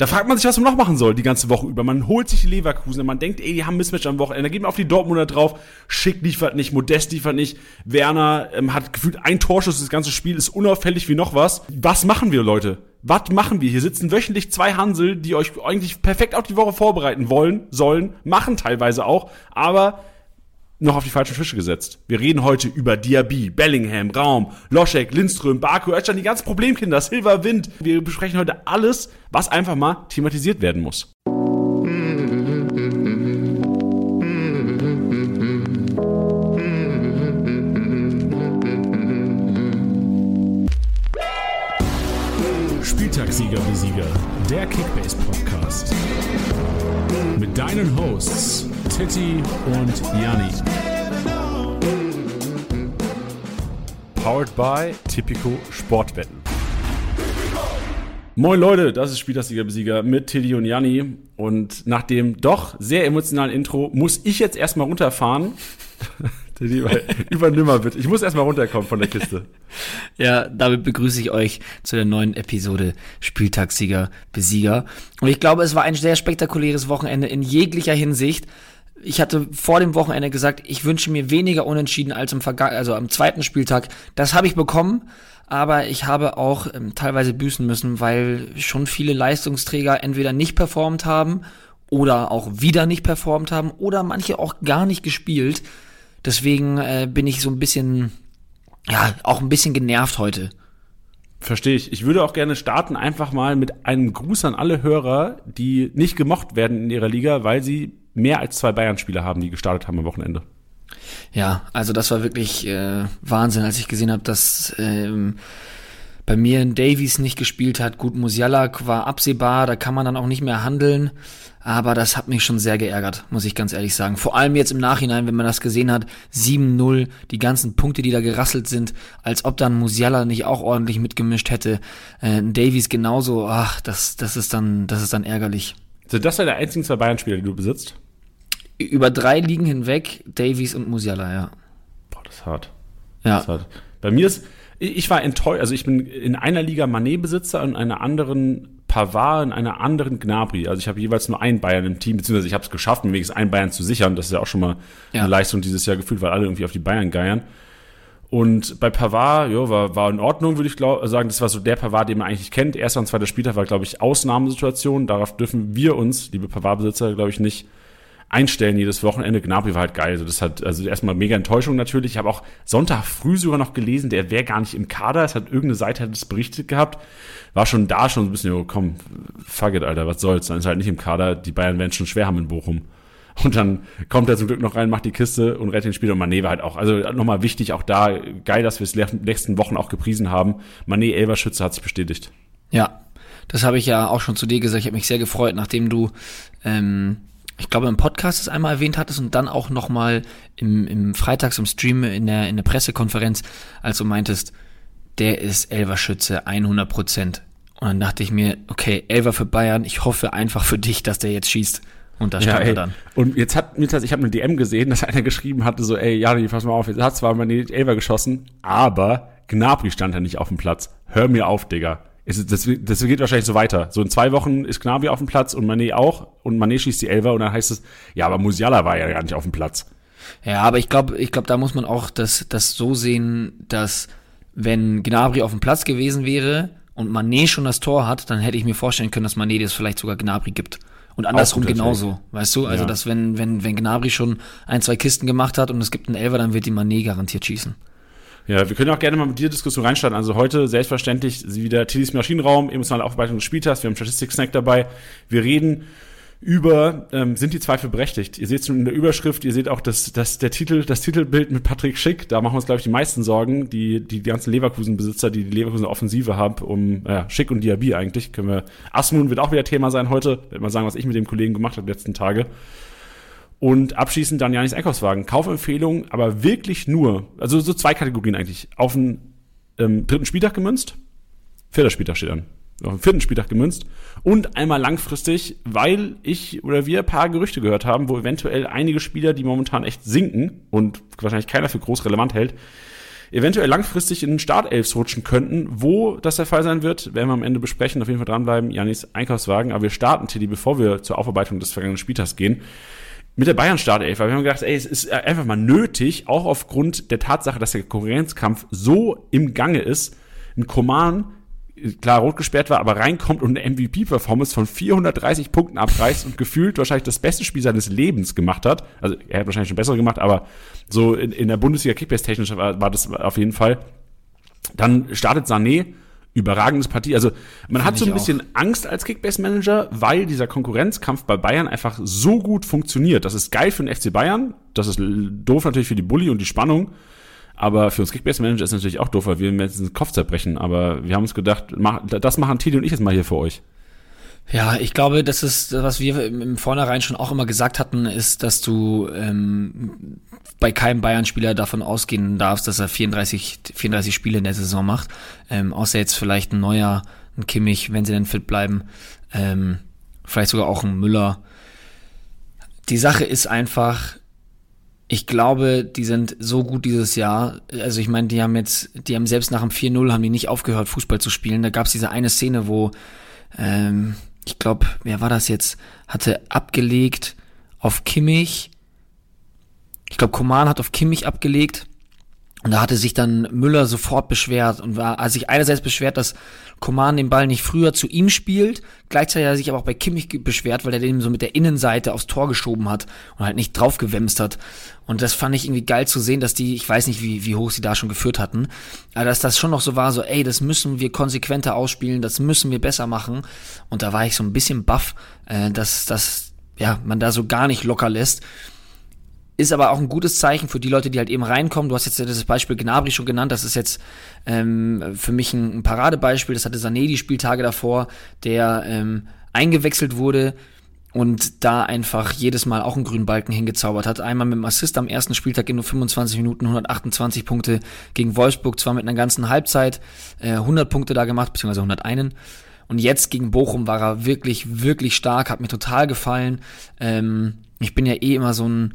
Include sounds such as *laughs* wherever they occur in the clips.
Da fragt man sich, was man noch machen soll die ganze Woche über. Man holt sich die Leverkusen, man denkt, ey, die haben Mismatch am Wochenende. Da geht man auf die Dortmunder drauf. Schick liefert nicht, Modest liefert nicht. Werner ähm, hat gefühlt ein Torschuss. Das ganze Spiel ist unauffällig wie noch was. Was machen wir, Leute? Was machen wir? Hier sitzen wöchentlich zwei Hansel, die euch eigentlich perfekt auf die Woche vorbereiten wollen, sollen, machen teilweise auch. Aber noch auf die falschen Fische gesetzt. Wir reden heute über Diaby, Bellingham, Raum, Loschek, Lindström, Baku, Özcan, die ganzen Problemkinder, Silver, Wind. Wir besprechen heute alles, was einfach mal thematisiert werden muss. Spieltagssieger Besieger, der Kickbase Podcast. Deinen Hosts Titti und Janni. Powered by Tipico Sportwetten. Moin Leute, das ist Spieltagssieger Besieger mit Titti und Janni. Und nach dem doch sehr emotionalen Intro muss ich jetzt erstmal runterfahren. Mal bitte. Ich muss erstmal runterkommen von der Kiste. *laughs* Ja, damit begrüße ich euch zu der neuen Episode Spieltagssieger Besieger. Und ich glaube, es war ein sehr spektakuläres Wochenende in jeglicher Hinsicht ich hatte vor dem Wochenende gesagt, ich wünsche mir weniger Unentschieden als im Verga also am zweiten Spieltag. Das habe ich bekommen, aber ich habe auch ähm, teilweise büßen müssen, weil schon viele Leistungsträger entweder nicht performt haben oder auch wieder nicht performt haben oder manche auch gar nicht gespielt. Deswegen äh, bin ich so ein bisschen, ja, auch ein bisschen genervt heute. Verstehe ich. Ich würde auch gerne starten einfach mal mit einem Gruß an alle Hörer, die nicht gemocht werden in ihrer Liga, weil sie mehr als zwei Bayern-Spieler haben, die gestartet haben am Wochenende. Ja, also das war wirklich äh, Wahnsinn, als ich gesehen habe, dass ähm, bei mir ein Davies nicht gespielt hat. Gut, Musiala war absehbar, da kann man dann auch nicht mehr handeln. Aber das hat mich schon sehr geärgert, muss ich ganz ehrlich sagen. Vor allem jetzt im Nachhinein, wenn man das gesehen hat, 7-0, die ganzen Punkte, die da gerasselt sind, als ob dann Musiala nicht auch ordentlich mitgemischt hätte. Äh, Davies genauso, ach, das, das ist dann, das ist dann ärgerlich. Sind das deine einzigen zwei Bayern-Spieler, die du besitzt? Über drei Ligen hinweg, Davies und Musiala, ja. Boah, das ist hart. Ja. Das ist hart. Bei mir ist, ich war enttäuscht, also ich bin in einer Liga Manet-Besitzer und in einer anderen Pavard, in einer anderen Gnabry. Also ich habe jeweils nur einen Bayern im Team, beziehungsweise ich habe es geschafft, mir wenigstens einen Bayern zu sichern. Das ist ja auch schon mal ja. eine Leistung dieses Jahr gefühlt, weil alle irgendwie auf die Bayern geiern. Und bei Pavard, ja, war, war in Ordnung, würde ich glaub, sagen. Das war so der Pavard, den man eigentlich kennt. Erster und zweiter Spieltag war, glaube ich, Ausnahmesituation. Darauf dürfen wir uns, liebe Pavard-Besitzer, glaube ich, nicht einstellen jedes Wochenende. Gnabry war halt geil. Also das hat, also erstmal mega Enttäuschung natürlich. Ich habe auch Sonntag früh sogar noch gelesen, der wäre gar nicht im Kader. Es hat irgendeine Seite hat es berichtet gehabt. War schon da schon ein bisschen, oh, komm, fuck it, Alter, was soll's. Dann ist halt nicht im Kader. Die Bayern werden schon schwer haben in Bochum. Und dann kommt er zum Glück noch rein, macht die Kiste und rettet den Spiel. Und Mané war halt auch, also nochmal wichtig, auch da, geil, dass wir es letzten Wochen auch gepriesen haben. Mané, Elverschütze, hat sich bestätigt. Ja, das habe ich ja auch schon zu dir gesagt. Ich habe mich sehr gefreut, nachdem du, ähm, ich glaube, im Podcast es einmal erwähnt hattest und dann auch nochmal im, im Freitags im Stream in der, in der Pressekonferenz, als du meintest, der ist Elverschütze 100 Prozent. Und dann dachte ich mir, okay, Elver für Bayern, ich hoffe einfach für dich, dass der jetzt schießt. Und da stand ja, er dann. Und jetzt hat mir ich habe eine DM gesehen, dass einer geschrieben hatte, so, ey, Jani, pass mal auf, jetzt hat zwar meine Elfer geschossen, aber Gnabry stand ja nicht auf dem Platz. Hör mir auf, Digga. Das, das, das geht wahrscheinlich so weiter. So in zwei Wochen ist Gnabry auf dem Platz und Mané auch und Mané schießt die Elfer und dann heißt es, ja, aber Musiala war ja gar nicht auf dem Platz. Ja, aber ich glaube, ich glaube, da muss man auch das, das so sehen, dass wenn Gnabry auf dem Platz gewesen wäre und Mané schon das Tor hat, dann hätte ich mir vorstellen können, dass Mané das vielleicht sogar Gnabry gibt. Und andersrum genauso, weißt du? Also, ja. dass wenn, wenn, wenn Gnabry schon ein, zwei Kisten gemacht hat und es gibt einen Elfer, dann wird die Mané garantiert schießen. Ja, wir können auch gerne mal mit dir Diskussion reinstarten. Also heute selbstverständlich wieder Tidis Maschinenraum, emotionale Aufarbeitung des Spieltags. Wir haben Statistik-Snack dabei. Wir reden über ähm, sind die Zweifel berechtigt. Ihr seht es in der Überschrift, ihr seht auch das, das, der Titel, das Titelbild mit Patrick Schick, da machen uns, glaube ich, die meisten Sorgen, die, die ganzen Leverkusen-Besitzer, die die Leverkusen Offensive haben, um ja, Schick und Diaby eigentlich. Können wir, Asmun wird auch wieder Thema sein heute, werde mal sagen, was ich mit dem Kollegen gemacht habe die letzten Tage. Und abschließend dann Janis Einkaufswagen. Kaufempfehlung, aber wirklich nur, also so zwei Kategorien eigentlich. Auf den ähm, dritten Spieltag gemünzt, vierter Spieltag steht an auf den vierten Spieltag gemünzt und einmal langfristig, weil ich oder wir ein paar Gerüchte gehört haben, wo eventuell einige Spieler, die momentan echt sinken und wahrscheinlich keiner für groß relevant hält, eventuell langfristig in den Startelfs rutschen könnten. Wo das der Fall sein wird, werden wir am Ende besprechen. Auf jeden Fall dranbleiben, Janis Einkaufswagen. Aber wir starten, Tilly, bevor wir zur Aufarbeitung des vergangenen Spieltags gehen, mit der Bayern-Startelf. Weil wir haben gedacht, ey, es ist einfach mal nötig, auch aufgrund der Tatsache, dass der Konkurrenzkampf so im Gange ist, ein Koman klar rot gesperrt war, aber reinkommt und eine MVP-Performance von 430 Punkten abreißt und gefühlt wahrscheinlich das beste Spiel seines Lebens gemacht hat. Also er hat wahrscheinlich schon bessere gemacht, aber so in, in der Bundesliga Kickbase technisch war, war das auf jeden Fall. Dann startet Sané, überragendes Partie. Also man Find hat so ein bisschen auch. Angst als Kickbase-Manager, weil dieser Konkurrenzkampf bei Bayern einfach so gut funktioniert. Das ist geil für den FC Bayern, das ist doof natürlich für die Bully und die Spannung. Aber für uns Kickbase-Manager ist natürlich auch doof, weil wir jetzt den Kopf zerbrechen. Aber wir haben uns gedacht, das machen Titi und ich jetzt mal hier für euch. Ja, ich glaube, das ist, was wir im Vornherein schon auch immer gesagt hatten, ist, dass du ähm, bei keinem Bayern-Spieler davon ausgehen darfst, dass er 34, 34 Spiele in der Saison macht. Ähm, außer jetzt vielleicht ein neuer, ein Kimmich, wenn sie denn fit bleiben. Ähm, vielleicht sogar auch ein Müller. Die Sache ist einfach, ich glaube, die sind so gut dieses Jahr. Also ich meine, die haben jetzt, die haben selbst nach dem 4-0 haben die nicht aufgehört, Fußball zu spielen. Da gab es diese eine Szene, wo, ähm, ich glaube, wer war das jetzt, hatte abgelegt auf Kimmich. Ich glaube, Koman hat auf Kimmich abgelegt und da hatte sich dann Müller sofort beschwert und war also sich einerseits beschwert, dass Coman den Ball nicht früher zu ihm spielt, gleichzeitig hat er sich aber auch bei Kimmich beschwert, weil er den so mit der Innenseite aufs Tor geschoben hat und halt nicht draufgewemst hat. Und das fand ich irgendwie geil zu sehen, dass die, ich weiß nicht, wie, wie hoch sie da schon geführt hatten, aber dass das schon noch so war, so, ey, das müssen wir konsequenter ausspielen, das müssen wir besser machen. Und da war ich so ein bisschen baff, äh, dass, dass ja, man da so gar nicht locker lässt. Ist aber auch ein gutes Zeichen für die Leute, die halt eben reinkommen. Du hast jetzt das Beispiel Gnabry schon genannt. Das ist jetzt ähm, für mich ein, Paradebeispiel. Das hatte Sané die Spieltage davor, der ähm, eingewechselt wurde und da einfach jedes Mal auch einen grünen Balken hingezaubert hat. Einmal mit dem Assist am ersten Spieltag in nur 25 Minuten 128 Punkte gegen Wolfsburg, zwar mit einer ganzen Halbzeit äh, 100 Punkte da gemacht, beziehungsweise 101. Und jetzt gegen Bochum war er wirklich, wirklich stark, hat mir total gefallen. Ähm, ich bin ja eh immer so ein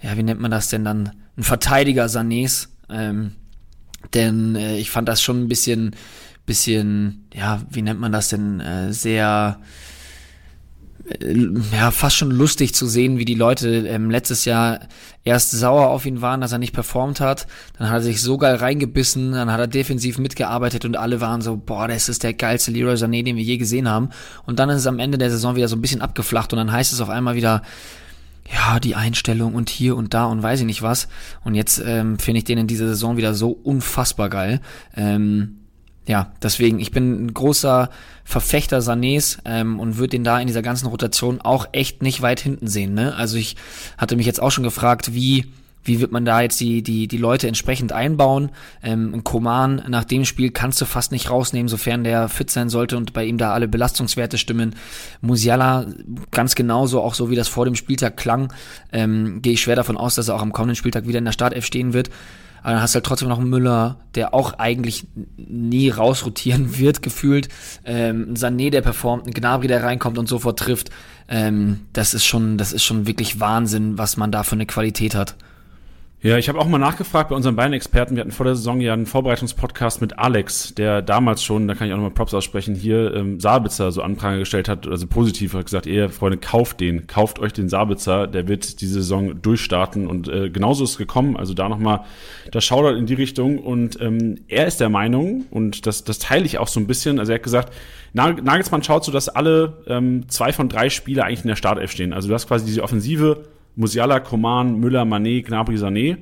ja, wie nennt man das denn dann? Ein Verteidiger Sanés. Ähm, denn äh, ich fand das schon ein bisschen, bisschen, ja, wie nennt man das denn? Äh, sehr, äh, ja, fast schon lustig zu sehen, wie die Leute ähm, letztes Jahr erst sauer auf ihn waren, dass er nicht performt hat. Dann hat er sich so geil reingebissen, dann hat er defensiv mitgearbeitet und alle waren so, boah, das ist der geilste Leroy Sané, den wir je gesehen haben. Und dann ist es am Ende der Saison wieder so ein bisschen abgeflacht und dann heißt es auf einmal wieder, ja, die Einstellung und hier und da und weiß ich nicht was. Und jetzt ähm, finde ich den in dieser Saison wieder so unfassbar geil. Ähm, ja, deswegen, ich bin ein großer Verfechter Sanés ähm, und würde den da in dieser ganzen Rotation auch echt nicht weit hinten sehen. Ne? Also ich hatte mich jetzt auch schon gefragt, wie wie wird man da jetzt die, die, die Leute entsprechend einbauen? Ähm, Koman nach dem Spiel kannst du fast nicht rausnehmen, sofern der fit sein sollte und bei ihm da alle Belastungswerte stimmen. Musiala ganz genauso, auch so wie das vor dem Spieltag klang, ähm, gehe ich schwer davon aus, dass er auch am kommenden Spieltag wieder in der Startelf stehen wird. Aber dann hast du halt trotzdem noch einen Müller, der auch eigentlich nie rausrotieren *laughs* wird, gefühlt. Ähm, ein Sané, der performt, ein Gnabry, der reinkommt und sofort trifft. Ähm, das ist schon, das ist schon wirklich Wahnsinn, was man da für eine Qualität hat. Ja, ich habe auch mal nachgefragt bei unseren beiden Experten. Wir hatten vor der Saison ja einen Vorbereitungspodcast mit Alex, der damals schon, da kann ich auch nochmal Props aussprechen, hier ähm, Sabitzer so Anprangern gestellt hat, also positiv hat gesagt, ihr Freunde, kauft den, kauft euch den Sabitzer, der wird diese Saison durchstarten und äh, genauso ist es gekommen. Also da nochmal das Shoutout in die Richtung und ähm, er ist der Meinung und das, das teile ich auch so ein bisschen. Also er hat gesagt, Nagelsmann schaut so, dass alle ähm, zwei von drei Spiele eigentlich in der Startelf stehen. Also du hast quasi diese Offensive Musiala, Coman, Müller, Mané, Gnabry, Sané.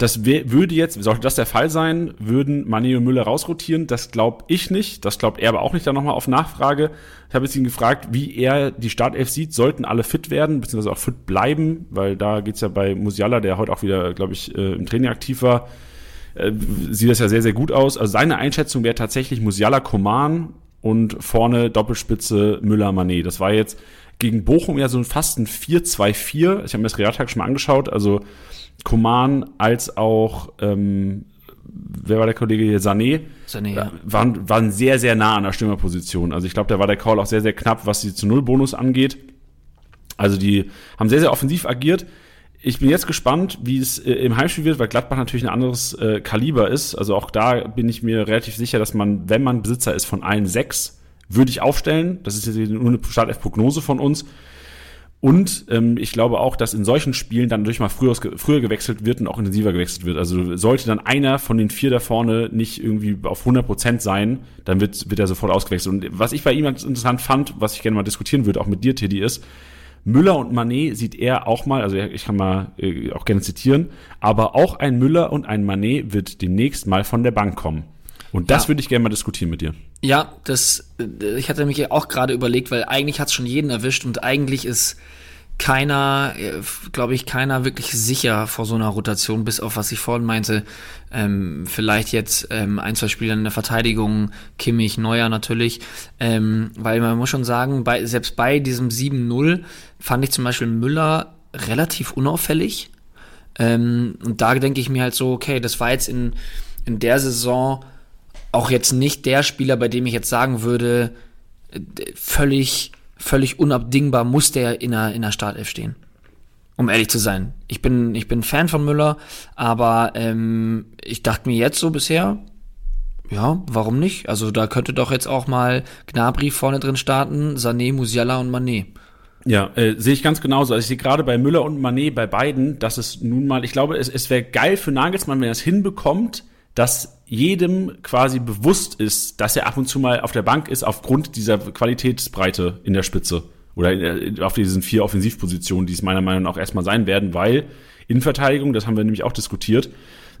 Das würde jetzt, sollte das der Fall sein, würden Mané und Müller rausrotieren. Das glaube ich nicht. Das glaubt er aber auch nicht. Dann nochmal auf Nachfrage. Ich habe jetzt ihn gefragt, wie er die Startelf sieht. Sollten alle fit werden, beziehungsweise auch fit bleiben, weil da geht's ja bei Musiala, der heute auch wieder, glaube ich, äh, im Training aktiv war, äh, sieht das ja sehr, sehr gut aus. Also seine Einschätzung wäre tatsächlich Musiala, Coman und vorne Doppelspitze Müller, Mané. Das war jetzt gegen Bochum ja so fast ein 4-2-4. Ich habe mir das Realtag schon mal angeschaut. Also Koman als auch, ähm, wer war der Kollege hier? Sané. Sané, ja. Waren, waren sehr, sehr nah an der Stürmerposition. Also ich glaube, da war der Call auch sehr, sehr knapp, was die zu Null Bonus angeht. Also die haben sehr, sehr offensiv agiert. ich bin jetzt gespannt, wie es äh, im Heimspiel wird, weil Gladbach natürlich ein anderes äh, Kaliber ist. Also auch da bin ich mir relativ sicher, dass man, wenn man Besitzer ist von allen sechs, würde ich aufstellen. Das ist jetzt nur eine Startelf-Prognose von uns. Und ähm, ich glaube auch, dass in solchen Spielen dann durch mal früher, früher gewechselt wird und auch intensiver gewechselt wird. Also sollte dann einer von den vier da vorne nicht irgendwie auf 100 Prozent sein, dann wird, wird er sofort ausgewechselt. Und was ich bei ihm interessant fand, was ich gerne mal diskutieren würde, auch mit dir, Teddy, ist, Müller und Manet sieht er auch mal, also ich kann mal äh, auch gerne zitieren, aber auch ein Müller und ein Manet wird demnächst mal von der Bank kommen. Und das ja. würde ich gerne mal diskutieren mit dir. Ja, das, ich hatte mich auch gerade überlegt, weil eigentlich hat es schon jeden erwischt und eigentlich ist keiner, äh, glaube ich, keiner wirklich sicher vor so einer Rotation, bis auf was ich vorhin meinte. Ähm, vielleicht jetzt ähm, ein, zwei Spieler in der Verteidigung, Kimmich, Neuer natürlich. Ähm, weil man muss schon sagen, bei, selbst bei diesem 7-0 fand ich zum Beispiel Müller relativ unauffällig. Ähm, und da denke ich mir halt so, okay, das war jetzt in, in der Saison auch jetzt nicht der Spieler, bei dem ich jetzt sagen würde, völlig völlig unabdingbar muss der in der, in der Startelf stehen. Um ehrlich zu sein. Ich bin, ich bin Fan von Müller, aber ähm, ich dachte mir jetzt so bisher, ja, warum nicht? Also da könnte doch jetzt auch mal Gnabry vorne drin starten, Sané, Musiala und Manet. Ja, äh, sehe ich ganz genauso. Also ich sehe gerade bei Müller und Manet, bei beiden, dass es nun mal, ich glaube, es, es wäre geil für Nagelsmann, wenn er es hinbekommt, dass jedem quasi bewusst ist, dass er ab und zu mal auf der Bank ist aufgrund dieser Qualitätsbreite in der Spitze oder in, auf diesen vier Offensivpositionen, die es meiner Meinung nach erstmal sein werden, weil Innenverteidigung, das haben wir nämlich auch diskutiert,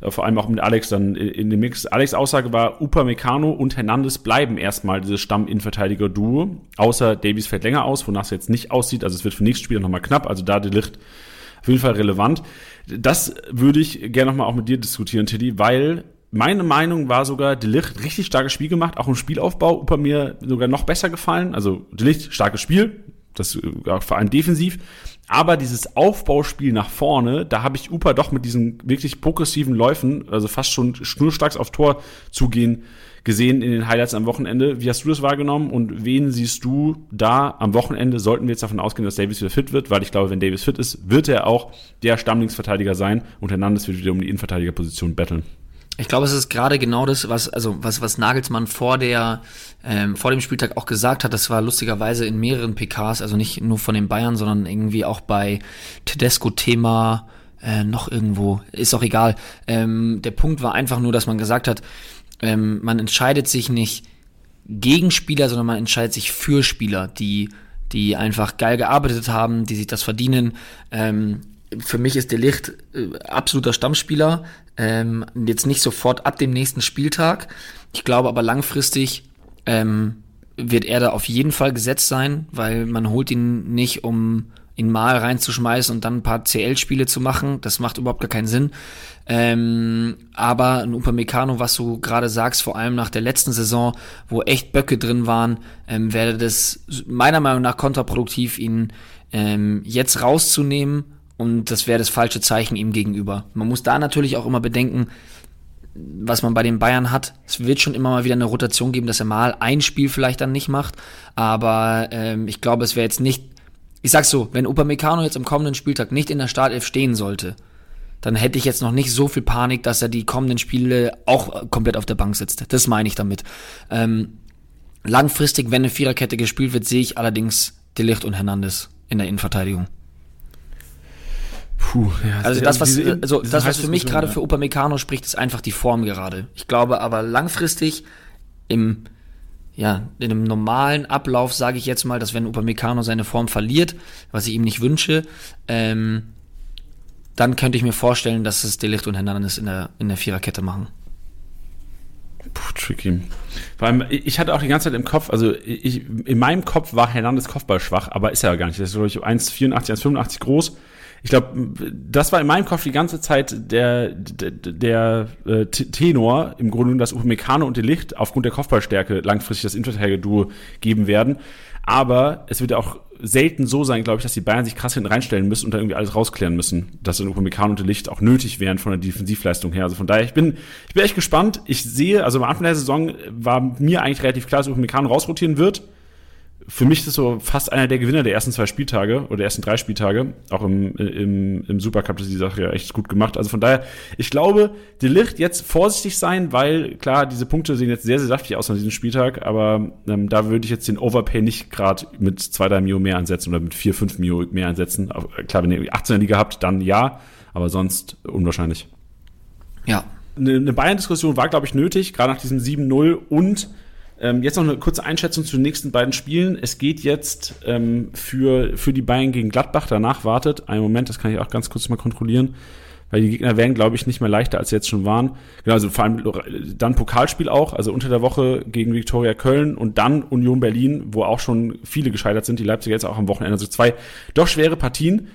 äh, vor allem auch mit Alex dann in dem Mix. Alex Aussage war, Upamecano und Hernandez bleiben erstmal dieses Stamm-Innenverteidiger-Duo, außer Davies fällt länger aus, wonach es jetzt nicht aussieht, also es wird für nächstes Spiel nochmal knapp, also da die Licht auf jeden Fall relevant. Das würde ich gerne nochmal auch mit dir diskutieren, Teddy, weil meine Meinung war sogar, Delicht richtig starkes Spiel gemacht, auch im Spielaufbau, Upa mir sogar noch besser gefallen. Also Delicht, starkes Spiel, das äh, vor allem defensiv. Aber dieses Aufbauspiel nach vorne, da habe ich Upa doch mit diesen wirklich progressiven Läufen, also fast schon schnurstracks auf Tor zugehen, gesehen in den Highlights am Wochenende. Wie hast du das wahrgenommen und wen siehst du da am Wochenende? Sollten wir jetzt davon ausgehen, dass Davis wieder fit wird, weil ich glaube, wenn Davis fit ist, wird er auch der Stammlingsverteidiger sein und Hernandez wird wieder um die Innenverteidigerposition betteln. Ich glaube, es ist gerade genau das, was, also was, was Nagelsmann vor der, ähm, vor dem Spieltag auch gesagt hat. Das war lustigerweise in mehreren PKs, also nicht nur von den Bayern, sondern irgendwie auch bei Tedesco-Thema, äh, noch irgendwo, ist auch egal. Ähm, der Punkt war einfach nur, dass man gesagt hat, ähm, man entscheidet sich nicht gegen Spieler, sondern man entscheidet sich für Spieler, die, die einfach geil gearbeitet haben, die sich das verdienen. Ähm, für mich ist Delicht äh, absoluter Stammspieler. Ähm, jetzt nicht sofort ab dem nächsten Spieltag. Ich glaube aber langfristig ähm, wird er da auf jeden Fall gesetzt sein, weil man holt ihn nicht, um ihn mal reinzuschmeißen und dann ein paar CL-Spiele zu machen. Das macht überhaupt gar keinen Sinn. Ähm, aber ein Upamecano, was du gerade sagst, vor allem nach der letzten Saison, wo echt Böcke drin waren, ähm, wäre das meiner Meinung nach kontraproduktiv, ihn ähm, jetzt rauszunehmen und das wäre das falsche Zeichen ihm gegenüber. Man muss da natürlich auch immer bedenken, was man bei den Bayern hat. Es wird schon immer mal wieder eine Rotation geben, dass er mal ein Spiel vielleicht dann nicht macht. Aber ähm, ich glaube, es wäre jetzt nicht. Ich sag's so, wenn Upamecano jetzt am kommenden Spieltag nicht in der Startelf stehen sollte, dann hätte ich jetzt noch nicht so viel Panik, dass er die kommenden Spiele auch komplett auf der Bank sitzt. Das meine ich damit. Ähm, langfristig, wenn eine Viererkette gespielt wird, sehe ich allerdings Delicht und Hernandez in der Innenverteidigung. Puh, ja, also das, was, diese, also das, was für mich gerade ja. für Upamecano spricht, ist einfach die Form gerade. Ich glaube aber langfristig im, ja, in einem normalen Ablauf sage ich jetzt mal, dass wenn Upamecano seine Form verliert, was ich ihm nicht wünsche, ähm, dann könnte ich mir vorstellen, dass es Delicht und Hernandez in der, in der Viererkette machen. Puh, tricky. Vor allem, ich hatte auch die ganze Zeit im Kopf, also ich, in meinem Kopf war Hernandez Kopfball schwach, aber ist er ja gar nicht. Der ist, glaube ich, 1,84, 1,85 groß ich glaube, das war in meinem Kopf die ganze Zeit der, der, der äh, Tenor, im Grunde, dass Upamecano und Licht aufgrund der Kopfballstärke langfristig das Innenverteidiger-Duo geben werden. Aber es wird auch selten so sein, glaube ich, dass die Bayern sich krass hinten reinstellen müssen und da irgendwie alles rausklären müssen, dass dann Upamecano und Licht auch nötig wären von der Defensivleistung her. Also von daher, ich bin, ich bin echt gespannt. Ich sehe, also am Anfang der Saison war mir eigentlich relativ klar, dass Upamecano rausrotieren wird für mich ist es so fast einer der Gewinner der ersten zwei Spieltage oder der ersten drei Spieltage. Auch im, im, im Supercup ist die Sache ja echt gut gemacht. Also von daher, ich glaube, die Licht jetzt vorsichtig sein, weil klar, diese Punkte sehen jetzt sehr, sehr saftig aus an diesem Spieltag, aber ähm, da würde ich jetzt den Overpay nicht gerade mit zwei, drei Mio mehr ansetzen oder mit vier, fünf Mio mehr ansetzen. Aber klar, wenn ihr 18er Liga habt, dann ja, aber sonst unwahrscheinlich. Ja. Eine, eine Bayern-Diskussion war, glaube ich, nötig, gerade nach diesem 7-0 und ähm, jetzt noch eine kurze Einschätzung zu den nächsten beiden Spielen. Es geht jetzt ähm, für, für die Bayern gegen Gladbach. Danach wartet. Einen Moment, das kann ich auch ganz kurz mal kontrollieren. Weil die Gegner werden, glaube ich, nicht mehr leichter, als sie jetzt schon waren. Genau, also vor allem dann Pokalspiel auch, also unter der Woche gegen Viktoria Köln und dann Union Berlin, wo auch schon viele gescheitert sind, die Leipziger jetzt auch am Wochenende. Also zwei doch schwere Partien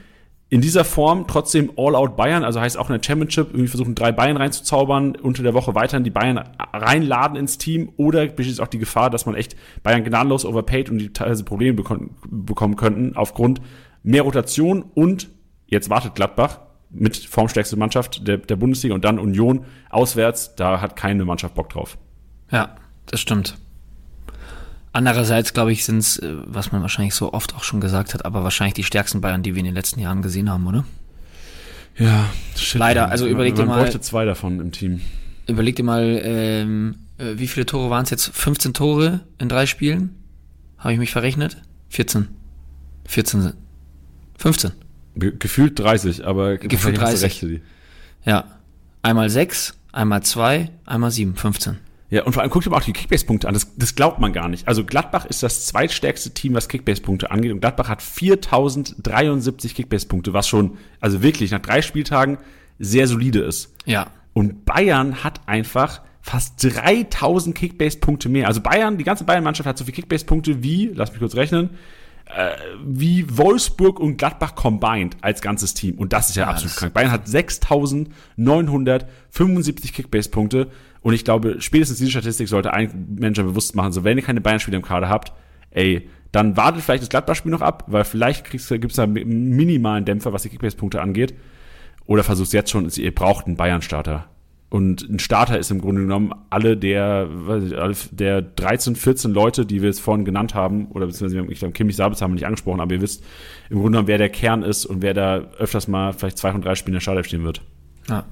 in dieser Form trotzdem All-Out Bayern, also heißt auch in der Championship, irgendwie versuchen drei Bayern reinzuzaubern, unter der Woche weiterhin die Bayern reinladen ins Team oder besteht auch die Gefahr, dass man echt Bayern gnadenlos overpaid und die teilweise Probleme bekommen könnten aufgrund mehr Rotation und jetzt wartet Gladbach mit formstärkste Mannschaft der, der Bundesliga und dann Union auswärts, da hat keine Mannschaft Bock drauf. Ja, das stimmt. Andererseits, glaube ich, sind es, äh, was man wahrscheinlich so oft auch schon gesagt hat, aber wahrscheinlich die stärksten Bayern, die wir in den letzten Jahren gesehen haben, oder? Ja, shit. Leider, also überleg dir mal. Man bräuchte zwei davon im Team. Überleg dir mal, ähm, äh, wie viele Tore waren es jetzt? 15 Tore in drei Spielen? Habe ich mich verrechnet? 14. 14. 15. Ge gefühlt 30, aber gefühlt 30. Rechte, ja. Einmal 6, einmal 2, einmal 7, 15. Ja, und vor allem guck dir mal auch die Kickbase-Punkte an. Das, das glaubt man gar nicht. Also Gladbach ist das zweitstärkste Team, was Kickbase-Punkte angeht. Und Gladbach hat 4073 Kickbase-Punkte, was schon, also wirklich nach drei Spieltagen sehr solide ist. Ja. Und Bayern hat einfach fast 3000 Kickbase-Punkte mehr. Also Bayern, die ganze Bayern-Mannschaft hat so viele Kickbase-Punkte wie, lass mich kurz rechnen, äh, wie Wolfsburg und Gladbach combined als ganzes Team. Und das ist ja, ja absolut krank. Bayern hat 6975 Kickbase-Punkte. Und ich glaube, spätestens diese Statistik sollte ein Manager bewusst machen, so wenn ihr keine Bayern-Spieler im Kader habt, ey, dann wartet vielleicht das Gladbach-Spiel noch ab, weil vielleicht gibt es da einen minimalen Dämpfer, was die Kickbase-Punkte angeht. Oder versucht jetzt schon, ihr braucht einen Bayern-Starter. Und ein Starter ist im Grunde genommen alle der, weiß ich, der 13, 14 Leute, die wir jetzt vorhin genannt haben, oder beziehungsweise ich glaube, Kimmich Sabitz haben wir nicht angesprochen, aber ihr wisst im Grunde genommen, wer der Kern ist und wer da öfters mal vielleicht zwei und drei Spiele in der Startelf stehen wird. Ja.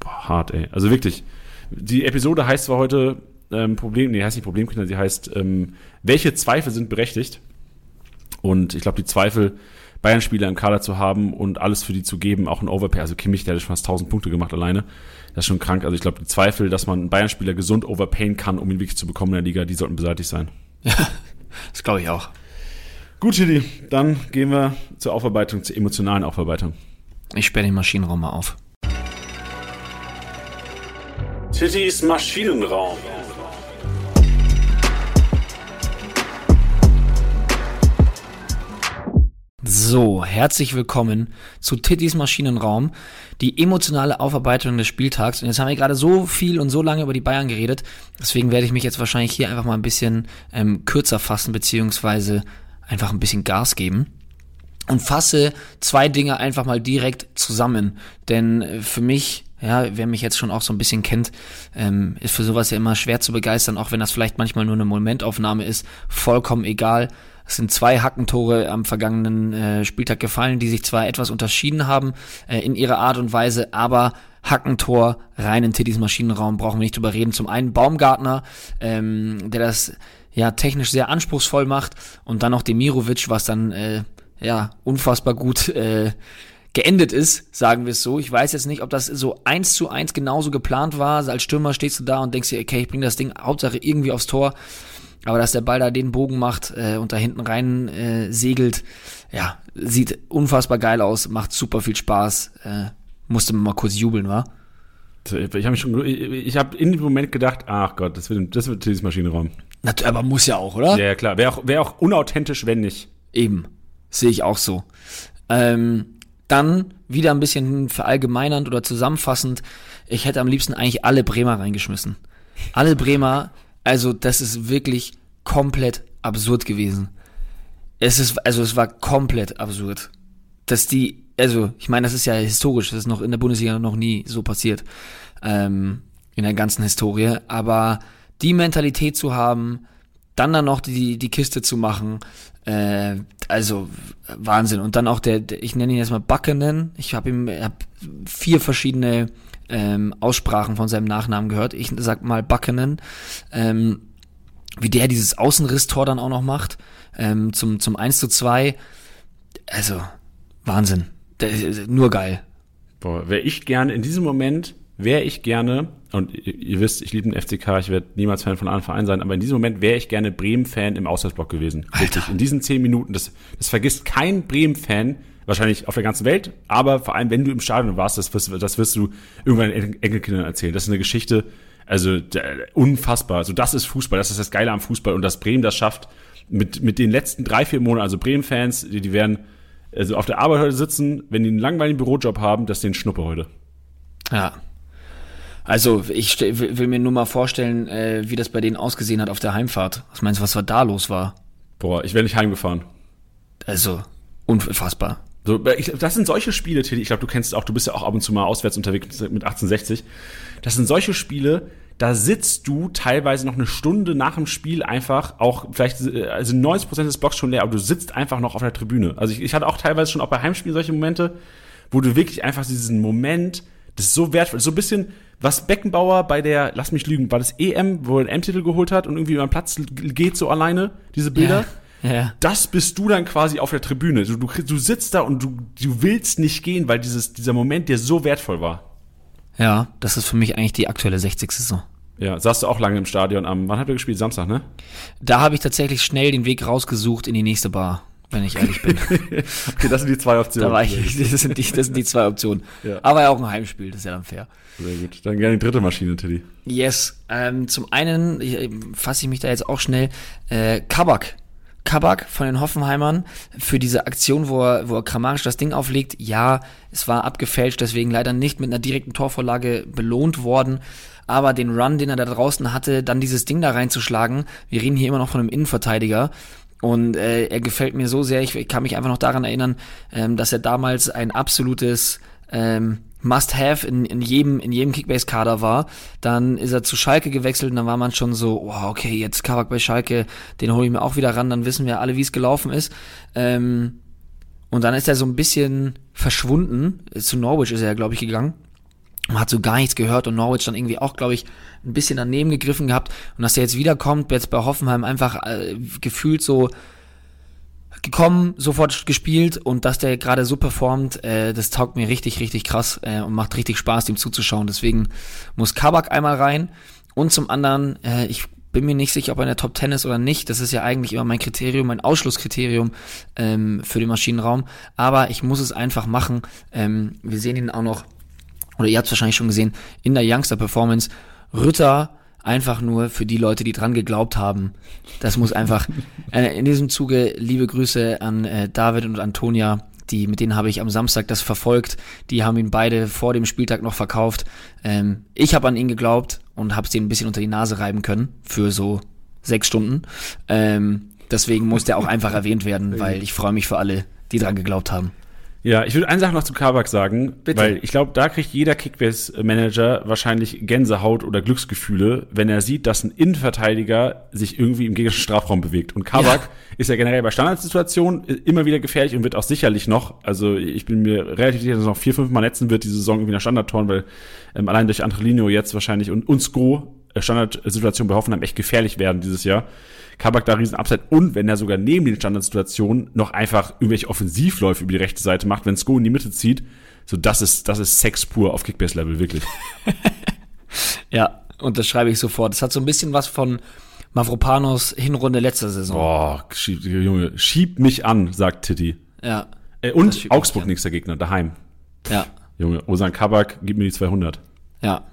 Boah, hart, ey. Also wirklich. Die Episode heißt zwar heute ähm, Problem, nee, heißt nicht Problemkinder, sie heißt, ähm, welche Zweifel sind berechtigt? Und ich glaube, die Zweifel, Bayern-Spieler im Kader zu haben und alles für die zu geben, auch ein Overpay. Also Kimmich, der hat schon fast 1000 Punkte gemacht alleine. Das ist schon krank. Also ich glaube, die Zweifel, dass man einen Bayern-Spieler gesund overpayen kann, um ihn wirklich zu bekommen in der Liga, die sollten beseitigt sein. Ja, *laughs* das glaube ich auch. Gut, Chili, dann gehen wir zur Aufarbeitung, zur emotionalen Aufarbeitung. Ich sperre den Maschinenraum mal auf. Tittys Maschinenraum. So, herzlich willkommen zu Tittys Maschinenraum, die emotionale Aufarbeitung des Spieltags. Und jetzt haben wir gerade so viel und so lange über die Bayern geredet, deswegen werde ich mich jetzt wahrscheinlich hier einfach mal ein bisschen ähm, kürzer fassen, beziehungsweise einfach ein bisschen Gas geben. Und fasse zwei Dinge einfach mal direkt zusammen. Denn äh, für mich ja, wer mich jetzt schon auch so ein bisschen kennt, ähm, ist für sowas ja immer schwer zu begeistern, auch wenn das vielleicht manchmal nur eine Momentaufnahme ist, vollkommen egal. Es sind zwei Hackentore am vergangenen äh, Spieltag gefallen, die sich zwar etwas unterschieden haben äh, in ihrer Art und Weise, aber Hackentor rein in Tittys Maschinenraum brauchen wir nicht drüber reden. Zum einen Baumgartner, ähm, der das ja technisch sehr anspruchsvoll macht und dann noch Demirovic, was dann äh, ja unfassbar gut äh, geendet ist, sagen wir es so. Ich weiß jetzt nicht, ob das so eins zu eins genauso geplant war. Als Stürmer stehst du da und denkst dir, okay, ich bringe das Ding Hauptsache irgendwie aufs Tor. Aber dass der Ball da den Bogen macht äh, und da hinten rein äh, segelt, ja, sieht unfassbar geil aus, macht super viel Spaß. Äh, musste man mal kurz jubeln, wa? Ich habe schon, ich habe in dem Moment gedacht, ach Gott, das wird, das wird dieses Maschinenraum. Aber muss ja auch, oder? Ja, ja klar. Wäre auch, wär auch unauthentisch, wenn nicht. Eben. Sehe ich auch so. Ähm, dann wieder ein bisschen verallgemeinernd oder zusammenfassend. Ich hätte am liebsten eigentlich alle Bremer reingeschmissen. Alle Bremer also, das ist wirklich komplett absurd gewesen. Es ist, also, es war komplett absurd. Dass die, also, ich meine, das ist ja historisch, das ist noch in der Bundesliga noch nie so passiert. Ähm, in der ganzen Historie. Aber die Mentalität zu haben, dann dann noch die, die Kiste zu machen, äh, also Wahnsinn. Und dann auch der, der ich nenne ihn jetzt mal Buckenen. Ich habe ihm hab vier verschiedene ähm, Aussprachen von seinem Nachnamen gehört. Ich sag mal Buckenen. Ähm, wie der dieses Außenrisstor dann auch noch macht, ähm, zum, zum 1 zu 2. Also, Wahnsinn. Der, nur geil. Boah, wäre ich gerne, in diesem Moment wäre ich gerne, und ihr, ihr wisst, ich liebe den FCK, ich werde niemals Fan von einem Verein sein, aber in diesem Moment wäre ich gerne Bremen-Fan im Auswärtsblock gewesen. Alter. Wirklich, in diesen zehn Minuten, das, das vergisst kein Bremen-Fan, wahrscheinlich auf der ganzen Welt, aber vor allem, wenn du im Stadion warst, das wirst, das wirst du irgendwann den Enkelkindern erzählen. Das ist eine Geschichte, also der, unfassbar. Also das ist Fußball, das ist das Geile am Fußball und dass Bremen das schafft, mit, mit den letzten drei, vier Monaten, also Bremen-Fans, die, die werden also auf der Arbeit heute sitzen, wenn die einen langweiligen Bürojob haben, das ist den Schnuppe heute. Ja. Also ich will mir nur mal vorstellen, äh, wie das bei denen ausgesehen hat auf der Heimfahrt. Was meinst du, was da los war? Boah, ich wäre nicht heimgefahren. Also unfassbar. So, ich, das sind solche Spiele, Tilly, ich glaube, du kennst auch, du bist ja auch ab und zu mal auswärts unterwegs mit 1860. Das sind solche Spiele, da sitzt du teilweise noch eine Stunde nach dem Spiel einfach auch, vielleicht äh, also 90 Prozent des Blocks schon leer, aber du sitzt einfach noch auf der Tribüne. Also ich, ich hatte auch teilweise schon auch bei Heimspielen solche Momente, wo du wirklich einfach diesen Moment, das ist so wertvoll, so ein bisschen, was Beckenbauer bei der, lass mich lügen, war das EM, wo er einen M-Titel geholt hat und irgendwie über den Platz geht so alleine, diese Bilder. Ja. Ja. Das bist du dann quasi auf der Tribüne. Du, du, du sitzt da und du, du willst nicht gehen, weil dieses, dieser Moment dir so wertvoll war. Ja, das ist für mich eigentlich die aktuelle 60. Saison. Ja, saß du auch lange im Stadion am, wann habt ihr gespielt? Samstag, ne? Da habe ich tatsächlich schnell den Weg rausgesucht in die nächste Bar, wenn ich ehrlich bin. *laughs* okay, das sind die zwei Optionen. da war ich, *laughs* das sind die, das sind die zwei Optionen. Ja. Aber ja auch ein Heimspiel, das ist ja dann fair. Sehr gut. Dann gerne die dritte Maschine, Teddy. Yes. Ähm, zum einen ich, fasse ich mich da jetzt auch schnell. Äh, Kabak. Kabak von den Hoffenheimern für diese Aktion, wo er, wo er kramarisch das Ding auflegt. Ja, es war abgefälscht, deswegen leider nicht mit einer direkten Torvorlage belohnt worden. Aber den Run, den er da draußen hatte, dann dieses Ding da reinzuschlagen. Wir reden hier immer noch von einem Innenverteidiger. Und äh, er gefällt mir so sehr. Ich, ich kann mich einfach noch daran erinnern, ähm, dass er damals ein absolutes ähm, Must-Have in, in jedem, in jedem Kickbase-Kader war. Dann ist er zu Schalke gewechselt und dann war man schon so, wow, okay, jetzt Kabak bei Schalke, den hole ich mir auch wieder ran, dann wissen wir alle, wie es gelaufen ist. Ähm, und dann ist er so ein bisschen verschwunden. Zu Norwich ist er ja, glaube ich, gegangen. Man hat so gar nichts gehört und Norwich dann irgendwie auch, glaube ich, ein bisschen daneben gegriffen gehabt. Und dass er jetzt wiederkommt, jetzt bei Hoffenheim einfach äh, gefühlt so gekommen, sofort gespielt und dass der gerade so performt, äh, das taugt mir richtig, richtig krass äh, und macht richtig Spaß, dem zuzuschauen. Deswegen muss Kabak einmal rein und zum anderen, äh, ich bin mir nicht sicher, ob er in der Top 10 ist oder nicht. Das ist ja eigentlich immer mein Kriterium, mein Ausschlusskriterium ähm, für den Maschinenraum. Aber ich muss es einfach machen. Ähm, wir sehen ihn auch noch, oder ihr habt es wahrscheinlich schon gesehen, in der Youngster Performance. Rütter einfach nur für die Leute, die dran geglaubt haben. Das muss einfach, äh, in diesem Zuge liebe Grüße an äh, David und Antonia, die, mit denen habe ich am Samstag das verfolgt. Die haben ihn beide vor dem Spieltag noch verkauft. Ähm, ich habe an ihn geglaubt und habe es denen ein bisschen unter die Nase reiben können für so sechs Stunden. Ähm, deswegen muss der auch einfach erwähnt werden, weil ich freue mich für alle, die dran geglaubt haben. Ja, ich würde eine Sache noch zu Kabak sagen, Bitte. weil ich glaube, da kriegt jeder Kickbase-Manager wahrscheinlich Gänsehaut oder Glücksgefühle, wenn er sieht, dass ein Innenverteidiger sich irgendwie im gegnerischen Strafraum bewegt. Und Kabak Ja. ist ja generell bei Standardsituationen immer wieder gefährlich und wird auch sicherlich noch, also ich bin mir relativ sicher, dass er noch vier, fünf Mal netzen wird, diese Saison irgendwie nach Standardtoren, weil ähm, allein durch Angelino jetzt wahrscheinlich und, und Sko äh, Standardsituationen bei Hoffenheim echt gefährlich werden dieses Jahr. Kabak da riesen Upside und wenn er sogar neben den Standardsituationen noch einfach irgendwelche Offensivläufe über die rechte Seite macht, wenn Sko in die Mitte zieht, so das ist, das ist Sex pur auf Kickbase-Level, wirklich. *laughs* Ja, und das schreibe ich sofort. Das hat so ein bisschen was von Mavropanos Hinrunde letzter Saison. Boah, schieb, Junge, schieb mich an, sagt Titti. Ja, Äh, und Augsburg nächster Gegner, daheim. ja, Junge, Osan Kabak, gib mir die 200. ja.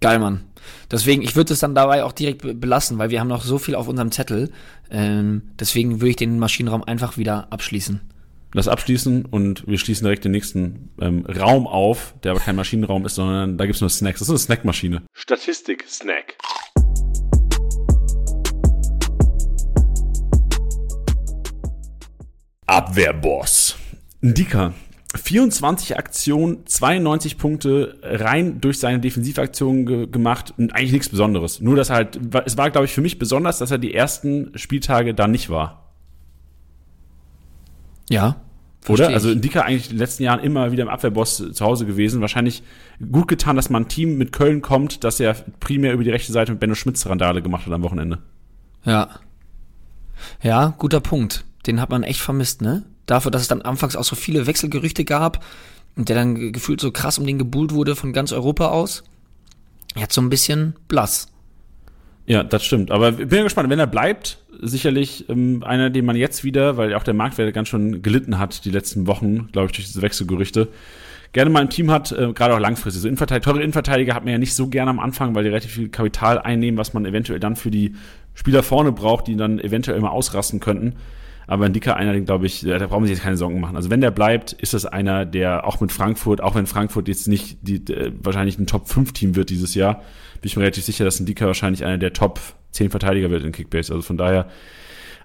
Geil, Mann. Deswegen, ich würde es dann dabei auch direkt be- belassen, weil wir haben noch so viel auf unserem Zettel. Ähm, deswegen würde ich den Maschinenraum einfach wieder abschließen. Lass abschließen und wir schließen direkt den nächsten ähm, Raum auf, der aber kein Maschinenraum ist, sondern da gibt's nur Snacks. Das ist eine Snackmaschine. Statistik-Snack. Abwehrboss. Ndika 24 Aktionen, 92 Punkte rein durch seine Defensivaktionen ge gemacht und eigentlich nichts Besonderes. Nur, dass halt, es war, glaube ich, für mich besonders, dass er die ersten Spieltage da nicht war. Ja. Oder? Also Indika eigentlich in den letzten Jahren immer wieder im Abwehrboss zu Hause gewesen. Wahrscheinlich gut getan, dass man ein Team mit Köln kommt, das ja primär über die rechte Seite mit Benno Schmitz Randale gemacht hat am Wochenende. Ja. Ja, guter Punkt. Den hat man echt vermisst, ne? Dafür, dass es dann anfangs auch so viele Wechselgerüchte gab und der dann gefühlt so krass um den gebuhlt wurde von ganz Europa aus. Jetzt so ein bisschen blass. Ja, das stimmt. Aber ich bin ja gespannt, wenn er bleibt, sicherlich ähm, einer, den man jetzt wieder, weil auch der Marktwert ganz schön gelitten hat die letzten Wochen, glaube ich, durch diese Wechselgerüchte, gerne mal ein Team hat, äh, gerade auch langfristig. So Innenverteidiger, teure Innenverteidiger hat man ja nicht so gerne am Anfang, weil die relativ viel Kapital einnehmen, was man eventuell dann für die Spieler vorne braucht, die dann eventuell mal ausrasten könnten. Aber ein dicker einer, glaube ich, da brauchen wir sich jetzt keine Sorgen machen. Also wenn der bleibt, ist das einer, der auch mit Frankfurt, auch wenn Frankfurt jetzt nicht die, äh, wahrscheinlich ein Top-5-Team wird dieses Jahr, bin ich mir relativ sicher, dass ein Dicker wahrscheinlich einer der Top 10 Verteidiger wird in Kickbase. Also von daher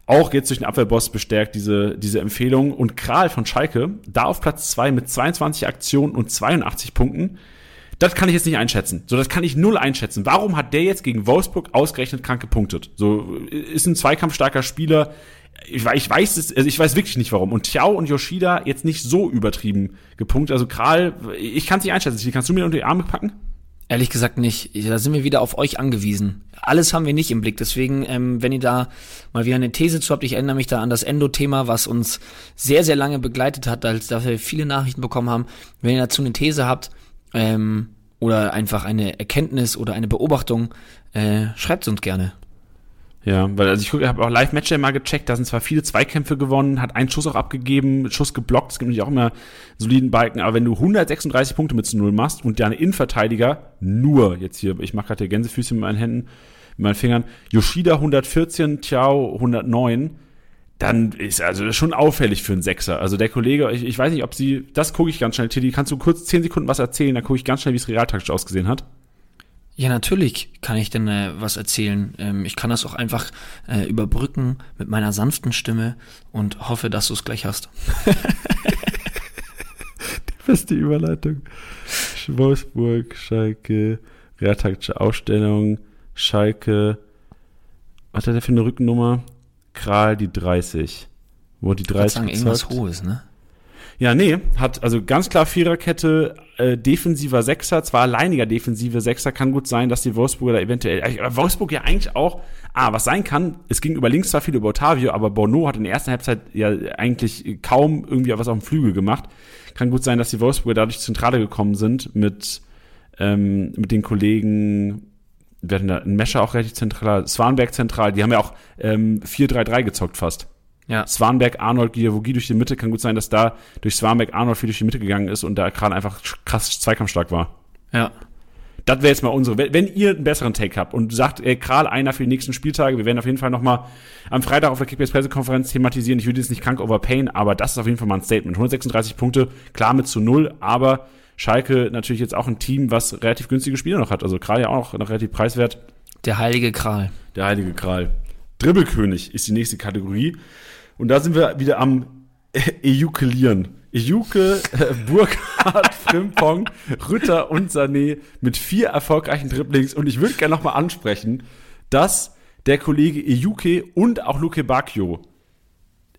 auch jetzt durch den Abwehrboss bestärkt diese, diese Empfehlung. Und Kral von Schalke, da auf Platz 2 mit 22 Aktionen und 82 Punkten. Das kann ich jetzt nicht einschätzen. So, das kann ich null einschätzen. Warum hat der jetzt gegen Wolfsburg ausgerechnet krank gepunktet? So, ist ein zweikampfstarker Spieler. Ich, ich weiß es, also ich weiß wirklich nicht warum. Und Tiao und Yoshida jetzt nicht so übertrieben gepunktet. Also Kral, ich kann es nicht einschätzen. Kannst du mir unter die Arme packen? Ehrlich gesagt nicht. Da sind wir wieder auf euch angewiesen. Alles haben wir nicht im Blick. Deswegen, ähm, wenn ihr da mal wieder eine These zu habt, ich erinnere mich da an das Endo-Thema, was uns sehr, sehr lange begleitet hat, als dass wir viele Nachrichten bekommen haben. Wenn ihr dazu eine These habt ähm, oder einfach eine Erkenntnis oder eine Beobachtung, äh, schreibt es uns gerne. Ja, weil also ich habe auch live Matchday mal gecheckt, da sind zwar viele Zweikämpfe gewonnen, hat einen Schuss auch abgegeben, Schuss geblockt, es gibt natürlich auch immer soliden Balken, aber wenn du 136 Punkte mit zu Null machst und deine Innenverteidiger nur, jetzt hier, ich mache gerade Gänsefüßchen mit meinen Händen, mit meinen Fingern, Yoshida 114, Tiao 109, dann ist also schon auffällig für einen Sechser. Also der Kollege, ich, ich weiß nicht, ob sie, das gucke ich ganz schnell, Tilly, kannst du kurz 10 Sekunden was erzählen, dann gucke ich ganz schnell, wie es realtaktisch ausgesehen hat. Ja, natürlich kann ich denn äh, was erzählen. Ähm, ich kann das auch einfach äh, überbrücken mit meiner sanften Stimme und hoffe, dass du es gleich hast. *laughs* Die beste Überleitung. Wolfsburg, Schalke, realtaktische Ausstellung, Schalke. Was hat der für eine Rückennummer? Kral die 30. Wo die 30 Ich sagen, irgendwas Hohes, ne? Ja, nee, hat also ganz klar Viererkette, äh, defensiver Sechser, zwar alleiniger defensive Sechser, kann gut sein, dass die Wolfsburger da eventuell, äh, Wolfsburg ja eigentlich auch, ah, was sein kann, es ging über links zwar viel über Otavio, aber Bono hat in der ersten Halbzeit ja eigentlich kaum irgendwie was auf dem Flügel gemacht. Kann gut sein, dass die Wolfsburger dadurch zentrale gekommen sind mit, ähm, mit den Kollegen, hatten da ein Mescher auch relativ zentral, Swanberg zentral, die haben ja auch ähm, 4-3-3 gezockt fast. Ja. Swanberg, Arnold, Giavogi durch die Mitte. Kann gut sein, dass da durch Swanberg Arnold viel durch die Mitte gegangen ist und da gerade einfach krass zweikampfstark war. Ja. Das wäre jetzt mal unsere. Wenn ihr einen besseren Take habt und sagt, ey, Kral einer für die nächsten Spieltage, wir werden auf jeden Fall nochmal am Freitag auf der Kickbase Pressekonferenz thematisieren. Ich würde jetzt nicht krank overpayen, aber das ist auf jeden Fall mal ein Statement. 136 Punkte, klar mit zu null, aber Schalke natürlich jetzt auch ein Team, was relativ günstige Spieler noch hat. Also Kral ja auch noch relativ preiswert. Der heilige Kral. Der heilige Kral. Dribbelkönig ist die nächste Kategorie. Und da sind wir wieder am *laughs* Ejukelieren. Ejuke, äh, Burkhardt, *laughs* Frimpong, Rütter und Sané mit vier erfolgreichen Dribblings. Und ich würde gerne nochmal ansprechen, dass der Kollege Ejuke und auch Luke Bacchio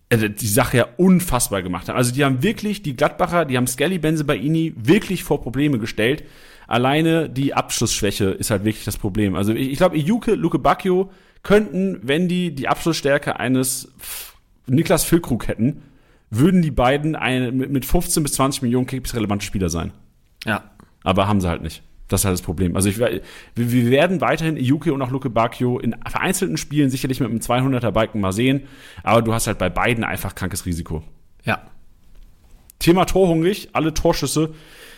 äh, die Sache ja unfassbar gemacht haben. Also die haben wirklich, die Gladbacher, die haben Skelly Benzebaini wirklich vor Probleme gestellt. Alleine die Abschlussschwäche ist halt wirklich das Problem. Also ich, ich glaube, Ejuke, Luke Bacchio könnten, wenn die die Abschlussstärke eines Niklas Füllkrug hätten, würden die beiden eine, mit 15 bis 20 Millionen Kicks relevante Spieler sein. Ja. Aber haben sie halt nicht. Das ist halt das Problem. Also ich, wir werden weiterhin Yuki und auch Luke Bakio in vereinzelten Spielen sicherlich mit einem 200er Balken mal sehen, aber du hast halt bei beiden einfach krankes Risiko. Ja. Thema Torhungrig, alle Torschüsse